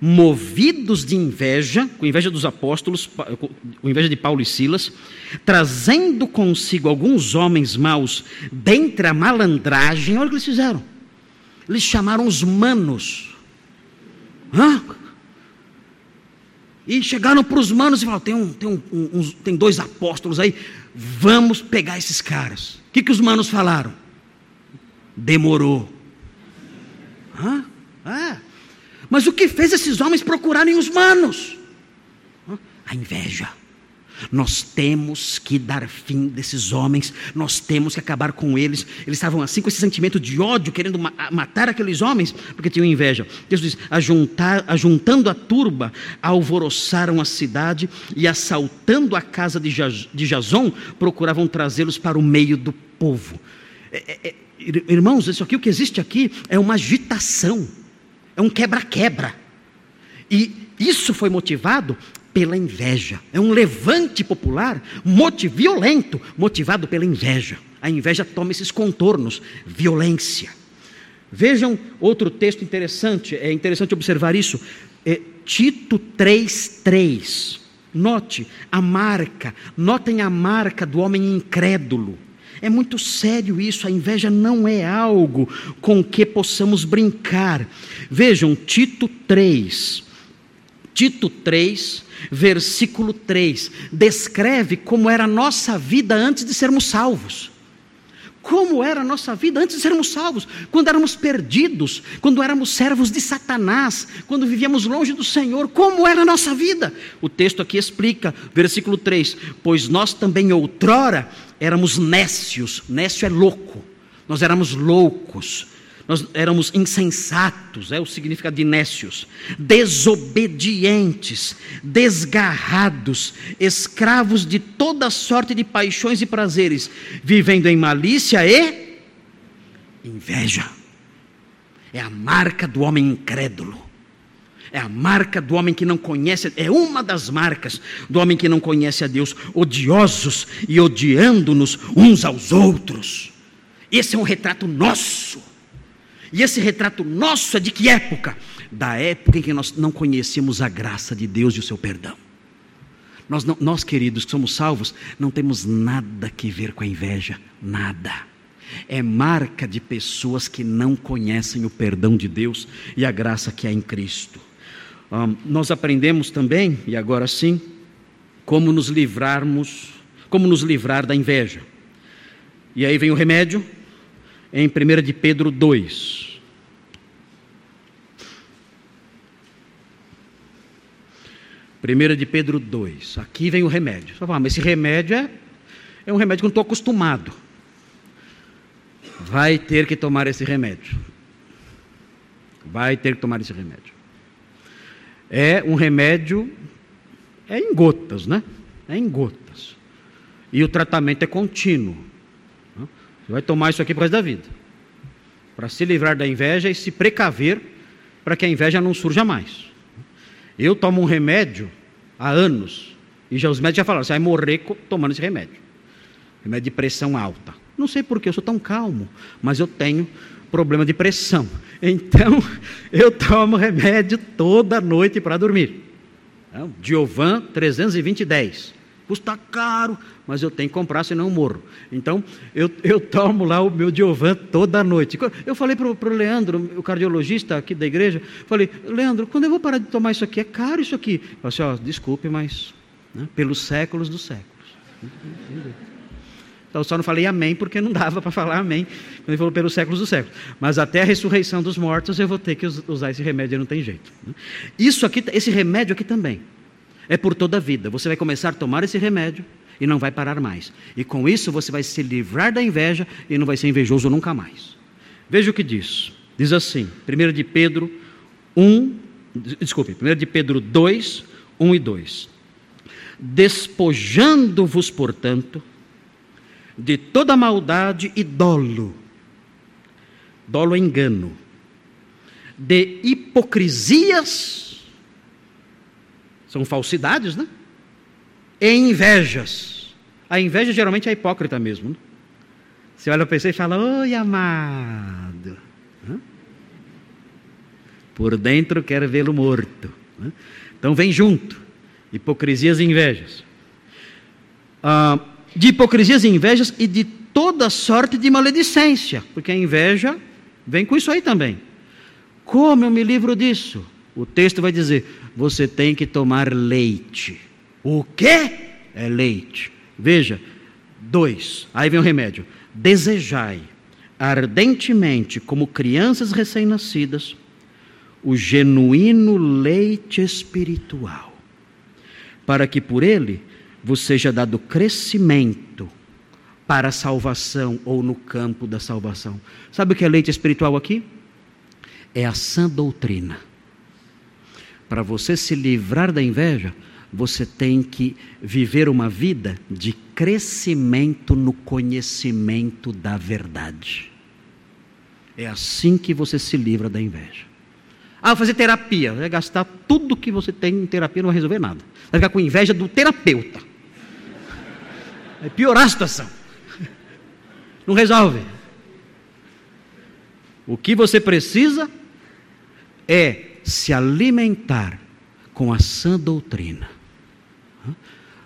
movidos de inveja, com inveja dos apóstolos, com inveja de Paulo e Silas, trazendo consigo alguns homens maus dentre a malandragem, olha o que eles fizeram. Eles chamaram os manos. Hã? E chegaram para os manos e falaram: tem, um, tem, um, tem dois apóstolos aí, vamos pegar esses caras. O que, que os manos falaram? Demorou. Hã? Ah. Mas o que fez esses homens procurarem os manos? A inveja. Nós temos que dar fim desses homens, nós temos que acabar com eles. Eles estavam assim com esse sentimento de ódio, querendo matar aqueles homens, porque tinham inveja. Deus diz: ajuntando a turba, alvoroçaram a cidade e, assaltando a casa de, de Jason, procuravam trazê-los para o meio do povo. É, é, é, irmãos, isso aqui, o que existe aqui é uma agitação, é um quebra-quebra. E isso foi motivado pela inveja. É um levante popular motiv violento, motivado pela inveja. A inveja toma esses contornos, violência. Vejam outro texto interessante, é interessante observar isso. É Tito 3,3. Note a marca, notem a marca do homem incrédulo. É muito sério isso, a inveja não é algo com que possamos brincar. Vejam, Tito 3, Tito 3, versículo 3, descreve como era a nossa vida antes de sermos salvos. Como era a nossa vida antes de sermos salvos, quando éramos perdidos, quando éramos servos de Satanás, quando vivíamos longe do Senhor, como era a nossa vida? O texto aqui explica, versículo 3: Pois nós também outrora éramos nécios, nécio é louco, nós éramos loucos, nós éramos insensatos, é o significado de nécios, desobedientes, desgarrados, escravos de toda sorte de paixões e prazeres, vivendo em malícia e inveja. É a marca do homem incrédulo. É a marca do homem que não conhece, é uma das marcas do homem que não conhece a Deus, odiosos e odiando-nos uns aos outros. Esse é um retrato nosso e esse retrato nosso é de que época? Da época em que nós não conhecíamos a graça de Deus e o seu perdão. Nós, não, nós, queridos, que somos salvos, não temos nada que ver com a inveja, nada. É marca de pessoas que não conhecem o perdão de Deus e a graça que há em Cristo. Um, nós aprendemos também, e agora sim, como nos livrarmos, como nos livrar da inveja. E aí vem o remédio, em 1 de Pedro 2. Primeira de Pedro 2. Aqui vem o remédio. Você fala, mas esse remédio é, é um remédio que eu não estou acostumado. Vai ter que tomar esse remédio. Vai ter que tomar esse remédio. É um remédio, é em gotas, né? É em gotas. E o tratamento é contínuo. Você vai tomar isso aqui por resto da vida. Para se livrar da inveja e se precaver para que a inveja não surja mais. Eu tomo um remédio há anos e já os médicos já falaram, você vai morrer tomando esse remédio. Remédio de pressão alta. Não sei porquê, eu sou tão calmo, mas eu tenho problema de pressão. Então, eu tomo remédio toda noite para dormir. Diovan 320 10. Custa caro, mas eu tenho que comprar, senão eu morro. Então, eu, eu tomo lá o meu Diovan toda noite. Eu falei para o Leandro, o cardiologista aqui da igreja, falei, Leandro, quando eu vou parar de tomar isso aqui? É caro isso aqui. Eu falei assim, desculpe, mas né, pelos séculos dos séculos. Então, só não falei amém, porque não dava para falar amém, ele falou pelos séculos dos séculos. Mas até a ressurreição dos mortos, eu vou ter que usar esse remédio, não tem jeito. Isso aqui, esse remédio aqui também é por toda a vida. Você vai começar a tomar esse remédio e não vai parar mais. E com isso você vai se livrar da inveja e não vai ser invejoso nunca mais. Veja o que diz. Diz assim, 1 de Pedro 1, desculpe, 1 de Pedro 2, 1 e 2. Despojando-vos, portanto, de toda maldade e dolo, dolo engano, de hipocrisias são falsidades, né? E invejas. A inveja geralmente é hipócrita mesmo. Né? Você olha para você e fala, oi amado. Por dentro quer vê-lo morto. Então vem junto. Hipocrisias e invejas. Ah, de hipocrisias e invejas e de toda sorte de maledicência. Porque a inveja vem com isso aí também. Como eu me livro disso? O texto vai dizer: você tem que tomar leite. O quê? É leite. Veja, dois. Aí vem o remédio. Desejai ardentemente, como crianças recém-nascidas, o genuíno leite espiritual, para que por ele vos seja dado crescimento para a salvação ou no campo da salvação. Sabe o que é leite espiritual aqui? É a sã doutrina. Para você se livrar da inveja, você tem que viver uma vida de crescimento no conhecimento da verdade. É assim que você se livra da inveja. Ah, fazer terapia, vai gastar tudo que você tem em terapia, não vai resolver nada. Vai ficar com inveja do terapeuta. Vai piorar a situação. Não resolve. O que você precisa é se alimentar com a sã doutrina.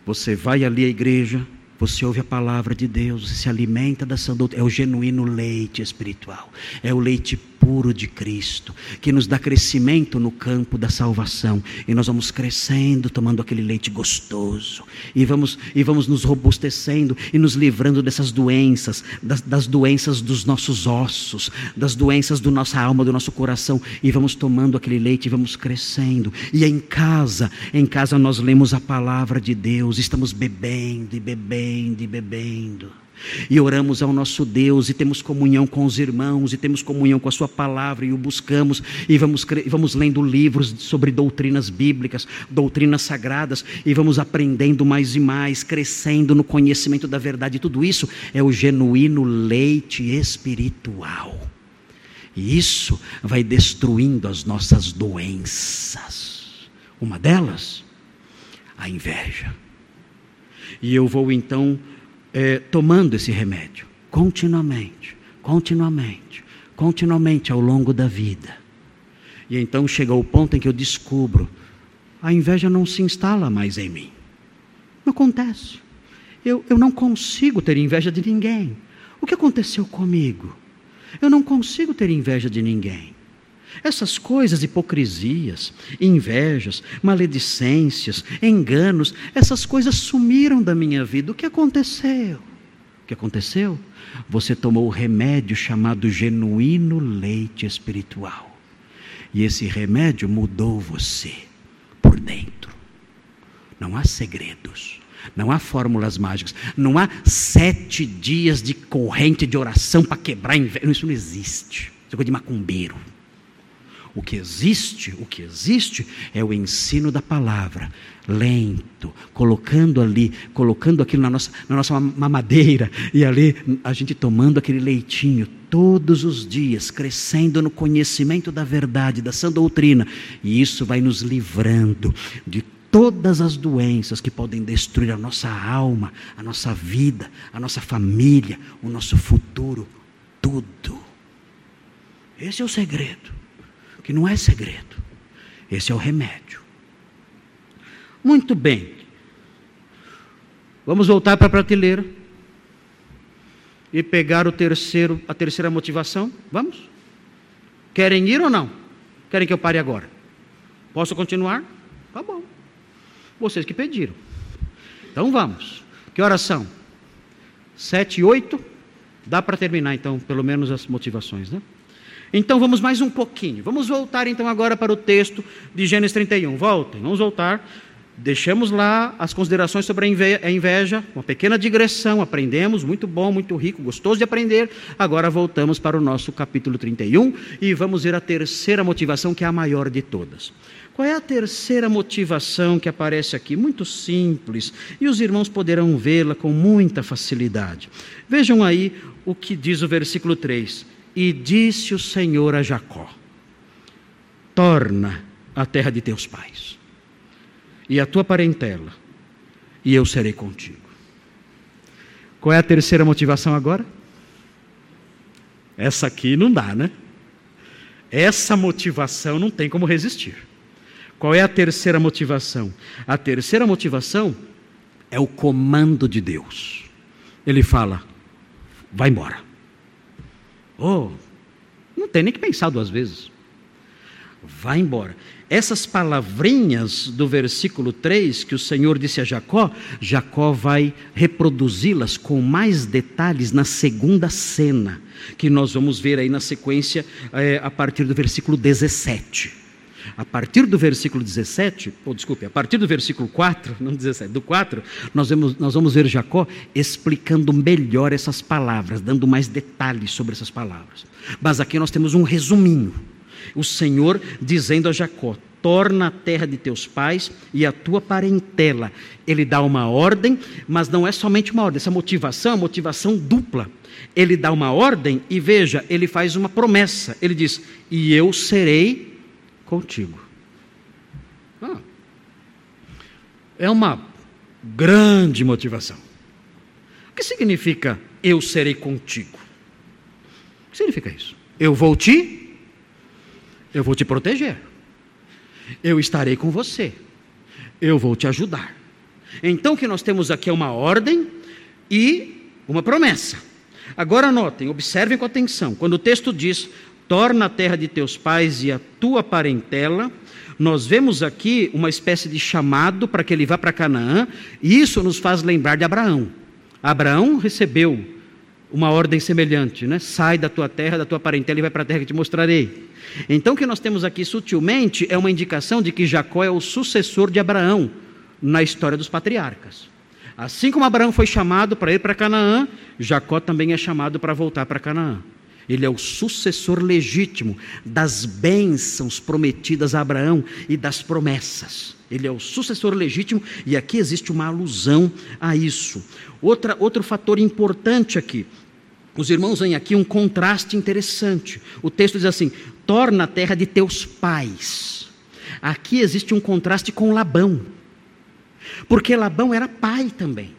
Você vai ali à igreja, você ouve a palavra de Deus, você se alimenta da sã doutrina, é o genuíno leite espiritual, é o leite puro de Cristo, que nos dá crescimento no campo da salvação. E nós vamos crescendo, tomando aquele leite gostoso, e vamos, e vamos nos robustecendo e nos livrando dessas doenças, das, das doenças dos nossos ossos, das doenças da nossa alma, do nosso coração, e vamos tomando aquele leite e vamos crescendo. E em casa, em casa nós lemos a palavra de Deus, estamos bebendo e bebendo e bebendo e oramos ao nosso Deus e temos comunhão com os irmãos e temos comunhão com a Sua palavra e o buscamos e vamos, vamos lendo livros sobre doutrinas bíblicas, doutrinas sagradas e vamos aprendendo mais e mais, crescendo no conhecimento da verdade. Tudo isso é o genuíno leite espiritual. E isso vai destruindo as nossas doenças. Uma delas, a inveja. E eu vou então é, tomando esse remédio continuamente, continuamente, continuamente ao longo da vida. E então chega o ponto em que eu descubro: a inveja não se instala mais em mim. Não acontece. Eu, eu não consigo ter inveja de ninguém. O que aconteceu comigo? Eu não consigo ter inveja de ninguém. Essas coisas, hipocrisias, invejas, maledicências, enganos, essas coisas sumiram da minha vida. O que aconteceu? O que aconteceu? Você tomou o remédio chamado genuíno leite espiritual. E esse remédio mudou você por dentro. Não há segredos. Não há fórmulas mágicas. Não há sete dias de corrente de oração para quebrar inveja. Isso não existe. Isso é coisa de macumbeiro. O que existe, o que existe é o ensino da palavra, lento, colocando ali, colocando aquilo na nossa, na nossa mamadeira, e ali a gente tomando aquele leitinho todos os dias, crescendo no conhecimento da verdade, da sã doutrina, e isso vai nos livrando de todas as doenças que podem destruir a nossa alma, a nossa vida, a nossa família, o nosso futuro, tudo. Esse é o segredo que não é segredo. Esse é o remédio. Muito bem. Vamos voltar para a prateleira e pegar o terceiro, a terceira motivação? Vamos? Querem ir ou não? Querem que eu pare agora? Posso continuar? Tá bom. Vocês que pediram. Então vamos. Que horas são? Sete e oito? Dá para terminar então, pelo menos as motivações, né? Então vamos mais um pouquinho. Vamos voltar então agora para o texto de Gênesis 31. Voltem, vamos voltar. Deixamos lá as considerações sobre a inveja, uma pequena digressão, aprendemos, muito bom, muito rico, gostoso de aprender. Agora voltamos para o nosso capítulo 31 e vamos ver a terceira motivação, que é a maior de todas. Qual é a terceira motivação que aparece aqui? Muito simples, e os irmãos poderão vê-la com muita facilidade. Vejam aí o que diz o versículo 3 e disse o Senhor a Jacó: Torna a terra de teus pais e a tua parentela, e eu serei contigo. Qual é a terceira motivação agora? Essa aqui não dá, né? Essa motivação não tem como resistir. Qual é a terceira motivação? A terceira motivação é o comando de Deus. Ele fala: vai embora. Oh, não tem nem que pensar duas vezes. Vai embora. Essas palavrinhas do versículo 3 que o Senhor disse a Jacó, Jacó vai reproduzi-las com mais detalhes na segunda cena, que nós vamos ver aí na sequência é, a partir do versículo 17. A partir do versículo 17, ou desculpe, a partir do versículo 4, não 17, do 4, nós vamos, nós vamos ver Jacó explicando melhor essas palavras, dando mais detalhes sobre essas palavras. Mas aqui nós temos um resuminho. O Senhor dizendo a Jacó: torna a terra de teus pais e a tua parentela. Ele dá uma ordem, mas não é somente uma ordem, essa motivação é uma motivação dupla. Ele dá uma ordem e veja, ele faz uma promessa. Ele diz: E eu serei contigo. Ah, é uma grande motivação. O que significa eu serei contigo? O que significa isso? Eu vou te, eu vou te proteger. Eu estarei com você. Eu vou te ajudar. Então o que nós temos aqui é uma ordem e uma promessa. Agora notem, observem com atenção. Quando o texto diz torna a terra de teus pais e a tua parentela. Nós vemos aqui uma espécie de chamado para que ele vá para Canaã, e isso nos faz lembrar de Abraão. Abraão recebeu uma ordem semelhante, né? Sai da tua terra, da tua parentela e vai para a terra que te mostrarei. Então, o que nós temos aqui sutilmente é uma indicação de que Jacó é o sucessor de Abraão na história dos patriarcas. Assim como Abraão foi chamado para ir para Canaã, Jacó também é chamado para voltar para Canaã. Ele é o sucessor legítimo das bênçãos prometidas a Abraão e das promessas. Ele é o sucessor legítimo e aqui existe uma alusão a isso. Outra, outro fator importante aqui. Os irmãos veem aqui um contraste interessante. O texto diz assim: torna a terra de teus pais. Aqui existe um contraste com Labão, porque Labão era pai também.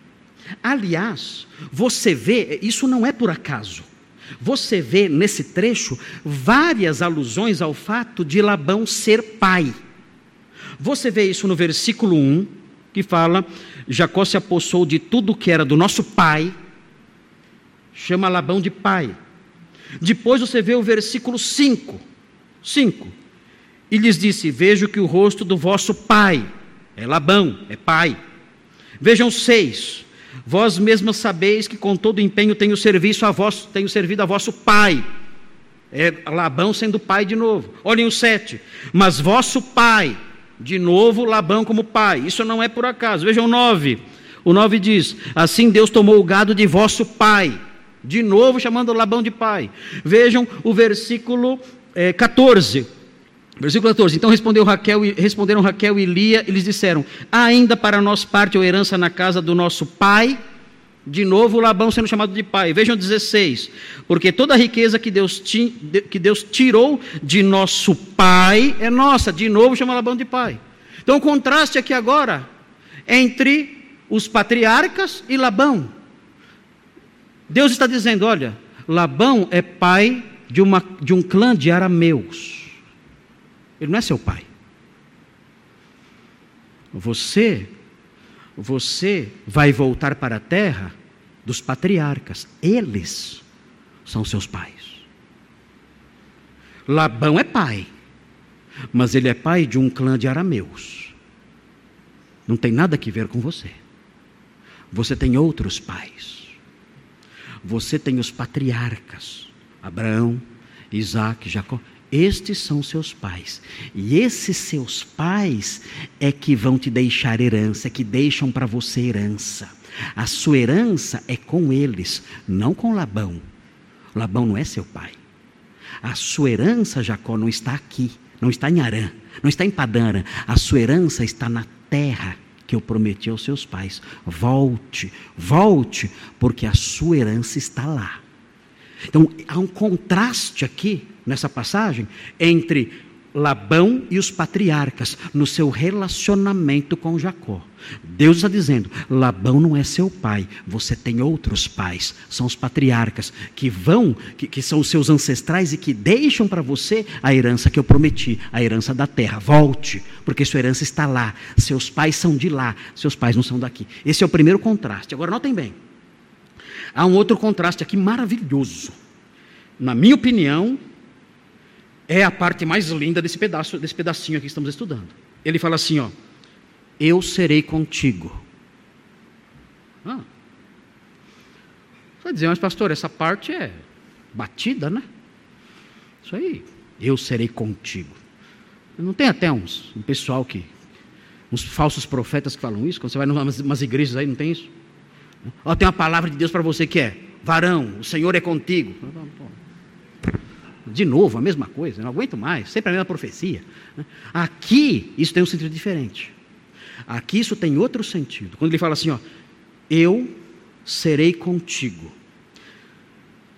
Aliás, você vê, isso não é por acaso. Você vê nesse trecho várias alusões ao fato de Labão ser pai. Você vê isso no versículo 1, que fala: Jacó se apossou de tudo que era do nosso pai, chama Labão de pai. Depois você vê o versículo 5. 5. E lhes disse: Vejo que o rosto do vosso pai é Labão, é pai. Vejam 6. Vós mesmos sabeis que com todo empenho tenho serviço a vós, tenho servido a vosso pai. É Labão sendo pai de novo. Olhem o 7. Mas vosso pai, de novo Labão como pai. Isso não é por acaso. Vejam o 9. O 9 diz: Assim Deus tomou o gado de vosso pai. De novo chamando Labão de pai. Vejam o versículo é, 14. Versículo 14. Então respondeu Raquel, responderam Raquel e Lia e lhes disseram: Ainda para nós parte ou herança na casa do nosso pai. De novo, Labão sendo chamado de pai. Vejam 16. Porque toda a riqueza que Deus, ti, que Deus tirou de nosso pai é nossa. De novo, chama Labão de pai. Então, o contraste aqui agora entre os patriarcas e Labão. Deus está dizendo: olha, Labão é pai de, uma, de um clã de arameus. Ele não é seu pai. Você, você vai voltar para a terra dos patriarcas. Eles são seus pais. Labão é pai, mas ele é pai de um clã de arameus. Não tem nada a ver com você. Você tem outros pais. Você tem os patriarcas: Abraão, Isaac, Jacó. Estes são seus pais. E esses seus pais é que vão te deixar herança, é que deixam para você herança. A sua herança é com eles, não com Labão. Labão não é seu pai. A sua herança, Jacó, não está aqui, não está em Arã, não está em Padana. A sua herança está na terra que eu prometi aos seus pais. Volte, volte, porque a sua herança está lá. Então há um contraste aqui nessa passagem entre Labão e os patriarcas no seu relacionamento com Jacó. Deus está dizendo: Labão não é seu pai, você tem outros pais, são os patriarcas que vão, que, que são os seus ancestrais e que deixam para você a herança que eu prometi, a herança da terra. Volte, porque sua herança está lá, seus pais são de lá, seus pais não são daqui. Esse é o primeiro contraste. Agora notem bem, há um outro contraste aqui maravilhoso. Na minha opinião, é a parte mais linda desse pedaço, desse pedacinho aqui que estamos estudando. Ele fala assim, ó: Eu serei contigo. Ah. Você vai dizer, mas pastor, essa parte é batida, né? Isso aí, eu serei contigo. Não tem até uns um pessoal que uns falsos profetas que falam isso, quando você vai em umas igrejas aí, não tem isso? Ó, tem uma palavra de Deus para você que é: varão, o Senhor é contigo. De novo, a mesma coisa, não aguento mais, sempre a mesma profecia. Aqui, isso tem um sentido diferente. Aqui, isso tem outro sentido. Quando ele fala assim, ó, eu serei contigo.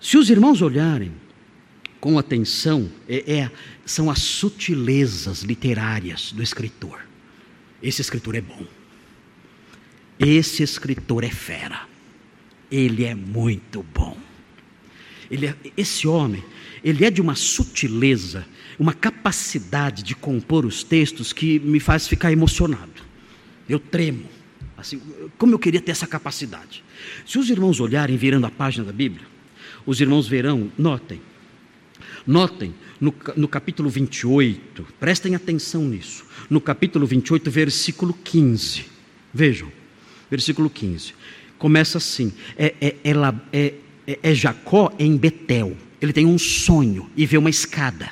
Se os irmãos olharem com atenção, é, é, são as sutilezas literárias do escritor. Esse escritor é bom. Esse escritor é fera. Ele é muito bom. Ele é, esse homem, ele é de uma sutileza, uma capacidade de compor os textos que me faz ficar emocionado. Eu tremo. Assim, como eu queria ter essa capacidade. Se os irmãos olharem virando a página da Bíblia, os irmãos verão, notem, Notem, no, no capítulo 28, prestem atenção nisso. No capítulo 28, versículo 15. Vejam, versículo 15. Começa assim: é, é, é, é, é Jacó em Betel. Ele tem um sonho e vê uma escada.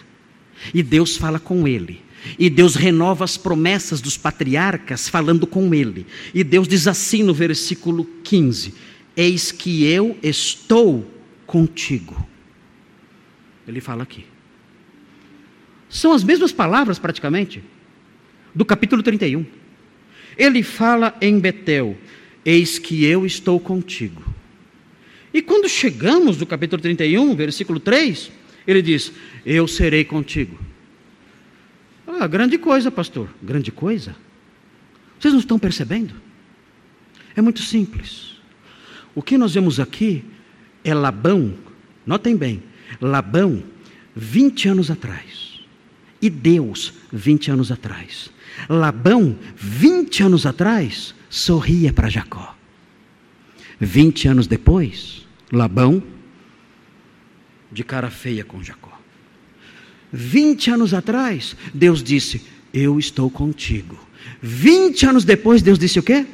E Deus fala com ele. E Deus renova as promessas dos patriarcas falando com ele. E Deus diz assim no versículo 15: Eis que eu estou contigo. Ele fala aqui. São as mesmas palavras praticamente do capítulo 31. Ele fala em Betel: Eis que eu estou contigo. E quando chegamos no capítulo 31, versículo 3, ele diz: Eu serei contigo. Ah, grande coisa, pastor. Grande coisa? Vocês não estão percebendo? É muito simples. O que nós vemos aqui é Labão, notem bem, Labão, 20 anos atrás, e Deus, 20 anos atrás. Labão, 20 anos atrás, sorria para Jacó. 20 anos depois, Labão, de cara feia com Jacó. 20 anos atrás, Deus disse: Eu estou contigo. 20 anos depois, Deus disse o quê?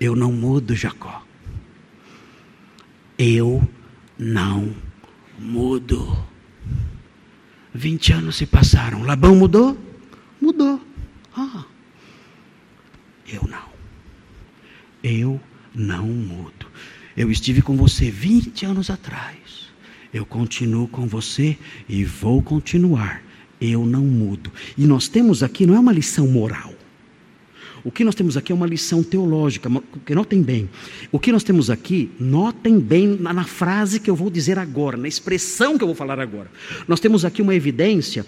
Eu não mudo, Jacó. Eu não mudo. 20 anos se passaram. Labão mudou? Mudou. Ah, eu não. Eu não mudo. Eu estive com você 20 anos atrás. Eu continuo com você e vou continuar. Eu não mudo. E nós temos aqui, não é uma lição moral. O que nós temos aqui é uma lição teológica, notem bem. O que nós temos aqui, notem bem na, na, frase que eu vou dizer agora, na expressão que eu vou falar agora. Nós temos aqui uma evidência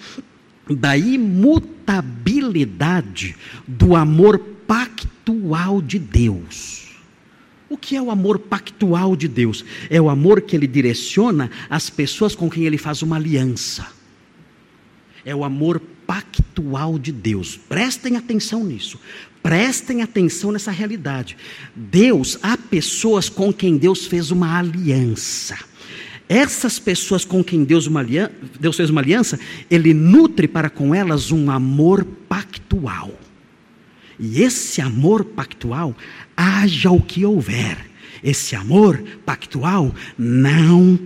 da imutabilidade do amor pactual de Deus. O que é o amor pactual de Deus? É o amor que ele direciona as pessoas com quem ele faz uma aliança. É o amor pactual de Deus. Prestem atenção nisso. Prestem atenção nessa realidade. Deus, há pessoas com quem Deus fez uma aliança. Essas pessoas com quem Deus, uma aliança, Deus fez uma aliança, Ele nutre para com elas um amor pactual. E esse amor pactual, haja o que houver, esse amor pactual não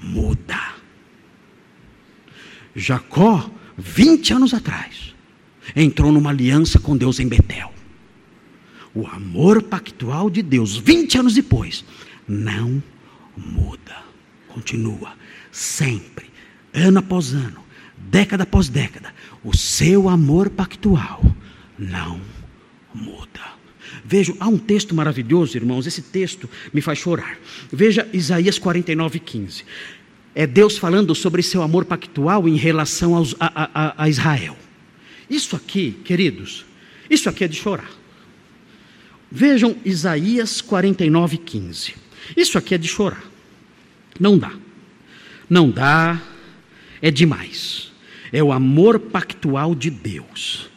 muda. Jacó, 20 anos atrás, entrou numa aliança com Deus em Betel. O amor pactual de Deus, 20 anos depois, não muda. Continua sempre, ano após ano, década após década. O seu amor pactual não muda. Vejo, há um texto maravilhoso, irmãos, esse texto me faz chorar. Veja Isaías 49, 15. É Deus falando sobre seu amor pactual em relação aos, a, a, a Israel. Isso aqui, queridos, isso aqui é de chorar. Vejam Isaías 49, 15. Isso aqui é de chorar. Não dá. Não dá, é demais. É o amor pactual de Deus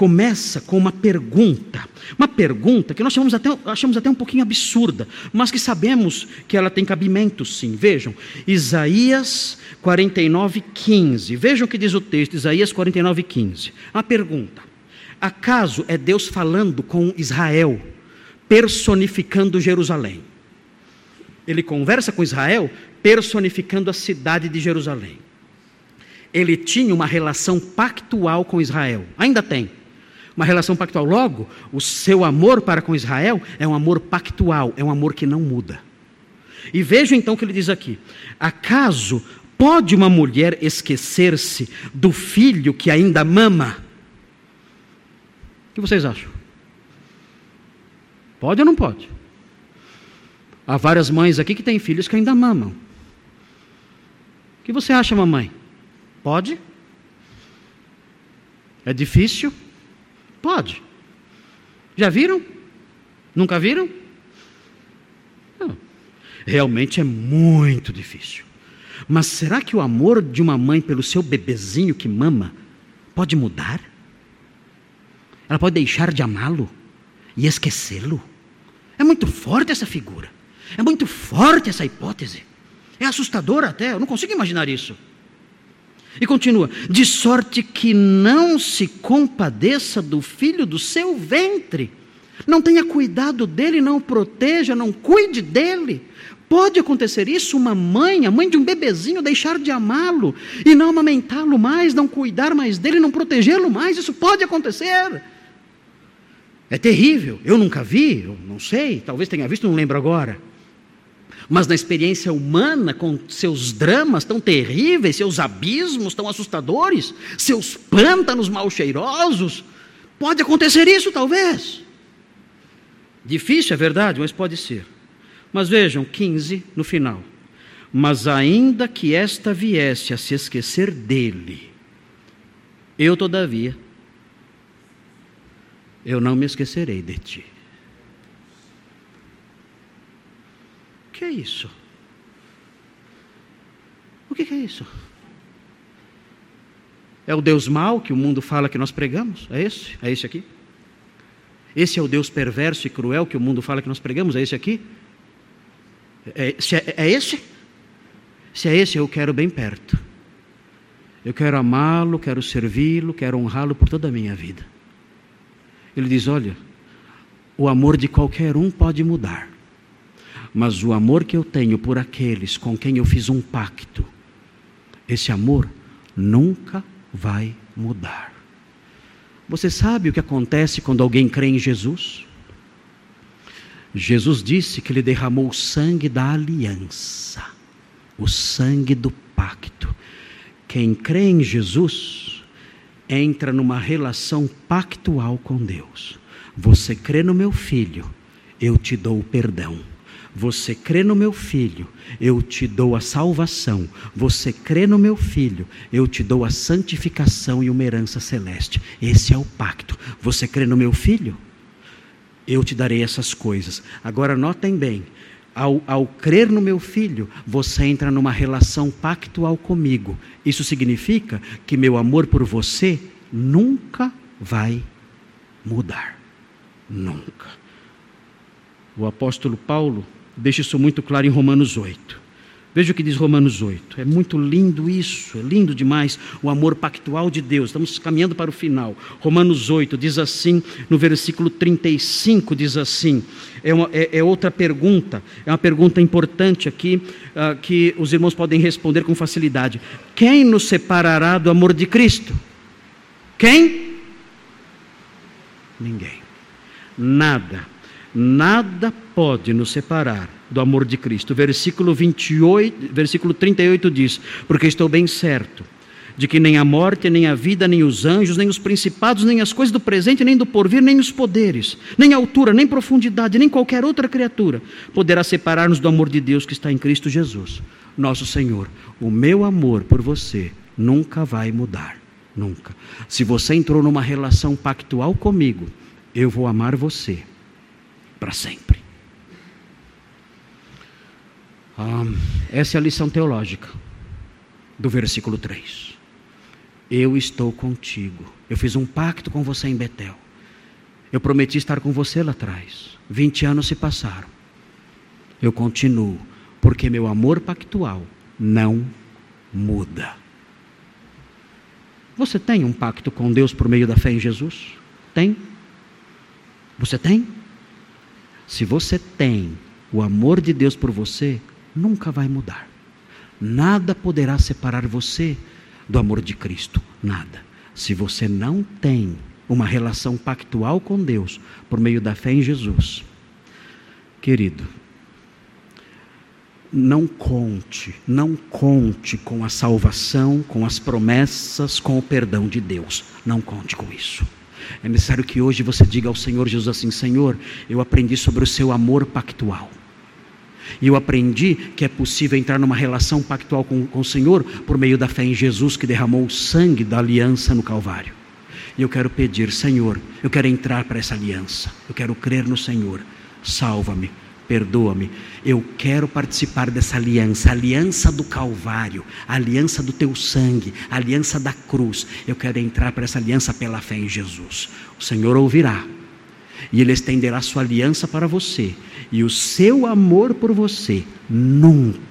começa com uma pergunta. Uma pergunta que nós chamamos até, achamos até um pouquinho absurda, mas que sabemos que ela tem cabimento sim. Vejam, Isaías 49, 15. Vejam o que diz o texto, Isaías 49, 15. A pergunta: Acaso é Deus falando com Israel, personificando Jerusalém? Ele conversa com Israel, personificando a cidade de Jerusalém. Ele tinha uma relação pactual com Israel, ainda tem uma relação pactual. Logo, o seu amor para com Israel é um amor pactual, é um amor que não muda. E veja então o que ele diz aqui: acaso pode uma mulher esquecer-se do filho que ainda mama? Que vocês acham? Pode ou não pode? Há várias mães aqui que têm filhos que ainda mamam. O que você acha, mamãe? Pode? É difícil? Pode. Já viram? Nunca viram? Não. Realmente é muito difícil. Mas será que o amor de uma mãe pelo seu bebezinho que mama pode mudar? Ela pode deixar de amá-lo e esquecê-lo? É muito forte essa figura. É muito forte essa hipótese. É assustador até, eu não consigo imaginar isso. E continua: de sorte que não se compadeça do filho do seu ventre, não tenha cuidado dele, não o proteja, não cuide dele. Pode acontecer isso, uma mãe, a mãe de um bebezinho, deixar de amá-lo e não amamentá-lo mais, não cuidar mais dele, não protegê-lo mais, isso pode acontecer. É terrível, eu nunca vi, eu não sei, talvez tenha visto, não lembro agora. Mas na experiência humana, com seus dramas tão terríveis, seus abismos tão assustadores, seus pântanos mal cheirosos, pode acontecer isso talvez. Difícil, é verdade, mas pode ser. Mas vejam, 15 no final. Mas ainda que esta viesse a se esquecer dele, eu todavia, eu não me esquecerei de ti. O que é isso? O que é isso? É o Deus mau que o mundo fala que nós pregamos? É esse? É esse aqui? Esse é o Deus perverso e cruel que o mundo fala que nós pregamos? É esse aqui? É, é, é esse? Se é esse, eu quero bem perto. Eu quero amá-lo, quero servi-lo, quero honrá-lo por toda a minha vida. Ele diz: Olha, o amor de qualquer um pode mudar, mas o amor que eu tenho por aqueles com quem eu fiz um pacto, esse amor nunca vai mudar. Você sabe o que acontece quando alguém crê em Jesus? Jesus disse que ele derramou o sangue da aliança, o sangue do pacto. Quem crê em Jesus entra numa relação pactual com Deus. Você crê no meu filho, eu te dou o perdão. Você crê no meu filho, eu te dou a salvação. Você crê no meu filho, eu te dou a santificação e uma herança celeste. Esse é o pacto. Você crê no meu filho? eu te darei essas coisas. Agora, notem bem: ao, ao crer no meu filho, você entra numa relação pactual comigo. Isso significa que meu amor por você nunca vai mudar. Nunca. O apóstolo Paulo deixa isso muito claro em Romanos 8. Veja o que diz Romanos 8. É muito lindo isso, é lindo demais o amor pactual de Deus. Estamos caminhando para o final. Romanos 8 diz assim, no versículo 35, diz assim: é, uma, é, é outra pergunta, é uma pergunta importante aqui, uh, que os irmãos podem responder com facilidade: Quem nos separará do amor de Cristo? Quem? Ninguém. Nada, nada pode nos separar do amor de Cristo. Versículo 28, versículo 38 diz: "Porque estou bem certo de que nem a morte, nem a vida, nem os anjos, nem os principados, nem as coisas do presente, nem do porvir, nem os poderes, nem altura, nem profundidade, nem qualquer outra criatura poderá separar-nos do amor de Deus que está em Cristo Jesus, nosso Senhor. O meu amor por você nunca vai mudar, nunca. Se você entrou numa relação pactual comigo, eu vou amar você para sempre. Ah, essa é a lição teológica do versículo 3. Eu estou contigo. Eu fiz um pacto com você em Betel. Eu prometi estar com você lá atrás. 20 anos se passaram. Eu continuo, porque meu amor pactual não muda. Você tem um pacto com Deus por meio da fé em Jesus? Tem? Você tem? Se você tem o amor de Deus por você, nunca vai mudar. Nada poderá separar você do amor de Cristo. Nada. Se você não tem uma relação pactual com Deus por meio da fé em Jesus, querido, não conte, não conte com a salvação, com as promessas, com o perdão de Deus. Não conte com isso. É necessário que hoje você diga ao Senhor Jesus assim: Senhor, eu aprendi sobre o seu amor pactual. E eu aprendi que é possível entrar numa relação pactual com, com o Senhor por meio da fé em Jesus que derramou o sangue da aliança no Calvário. E eu quero pedir, Senhor, eu quero entrar para essa aliança, eu quero crer no Senhor. Salva-me, perdoa-me. Eu quero participar dessa aliança, aliança do Calvário, aliança do teu sangue, aliança da cruz. Eu quero entrar para essa aliança pela fé em Jesus. O Senhor ouvirá e Ele estenderá sua aliança para você, e o seu amor por você nunca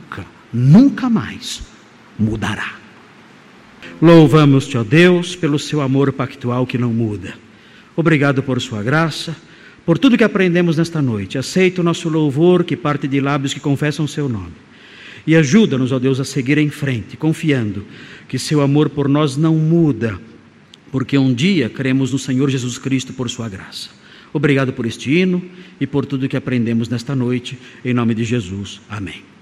nunca mais mudará. Louvamos-te, ó Deus, pelo seu amor pactual que não muda. Obrigado por sua graça, por tudo que aprendemos nesta noite. Aceita o nosso louvor que parte de lábios que confessam o seu nome. E ajuda-nos, ó Deus, a seguir em frente, confiando que seu amor por nós não muda, porque um dia cremos no Senhor Jesus Cristo por sua graça. Obrigado por este hino e por tudo que aprendemos nesta noite, em nome de Jesus. Amém.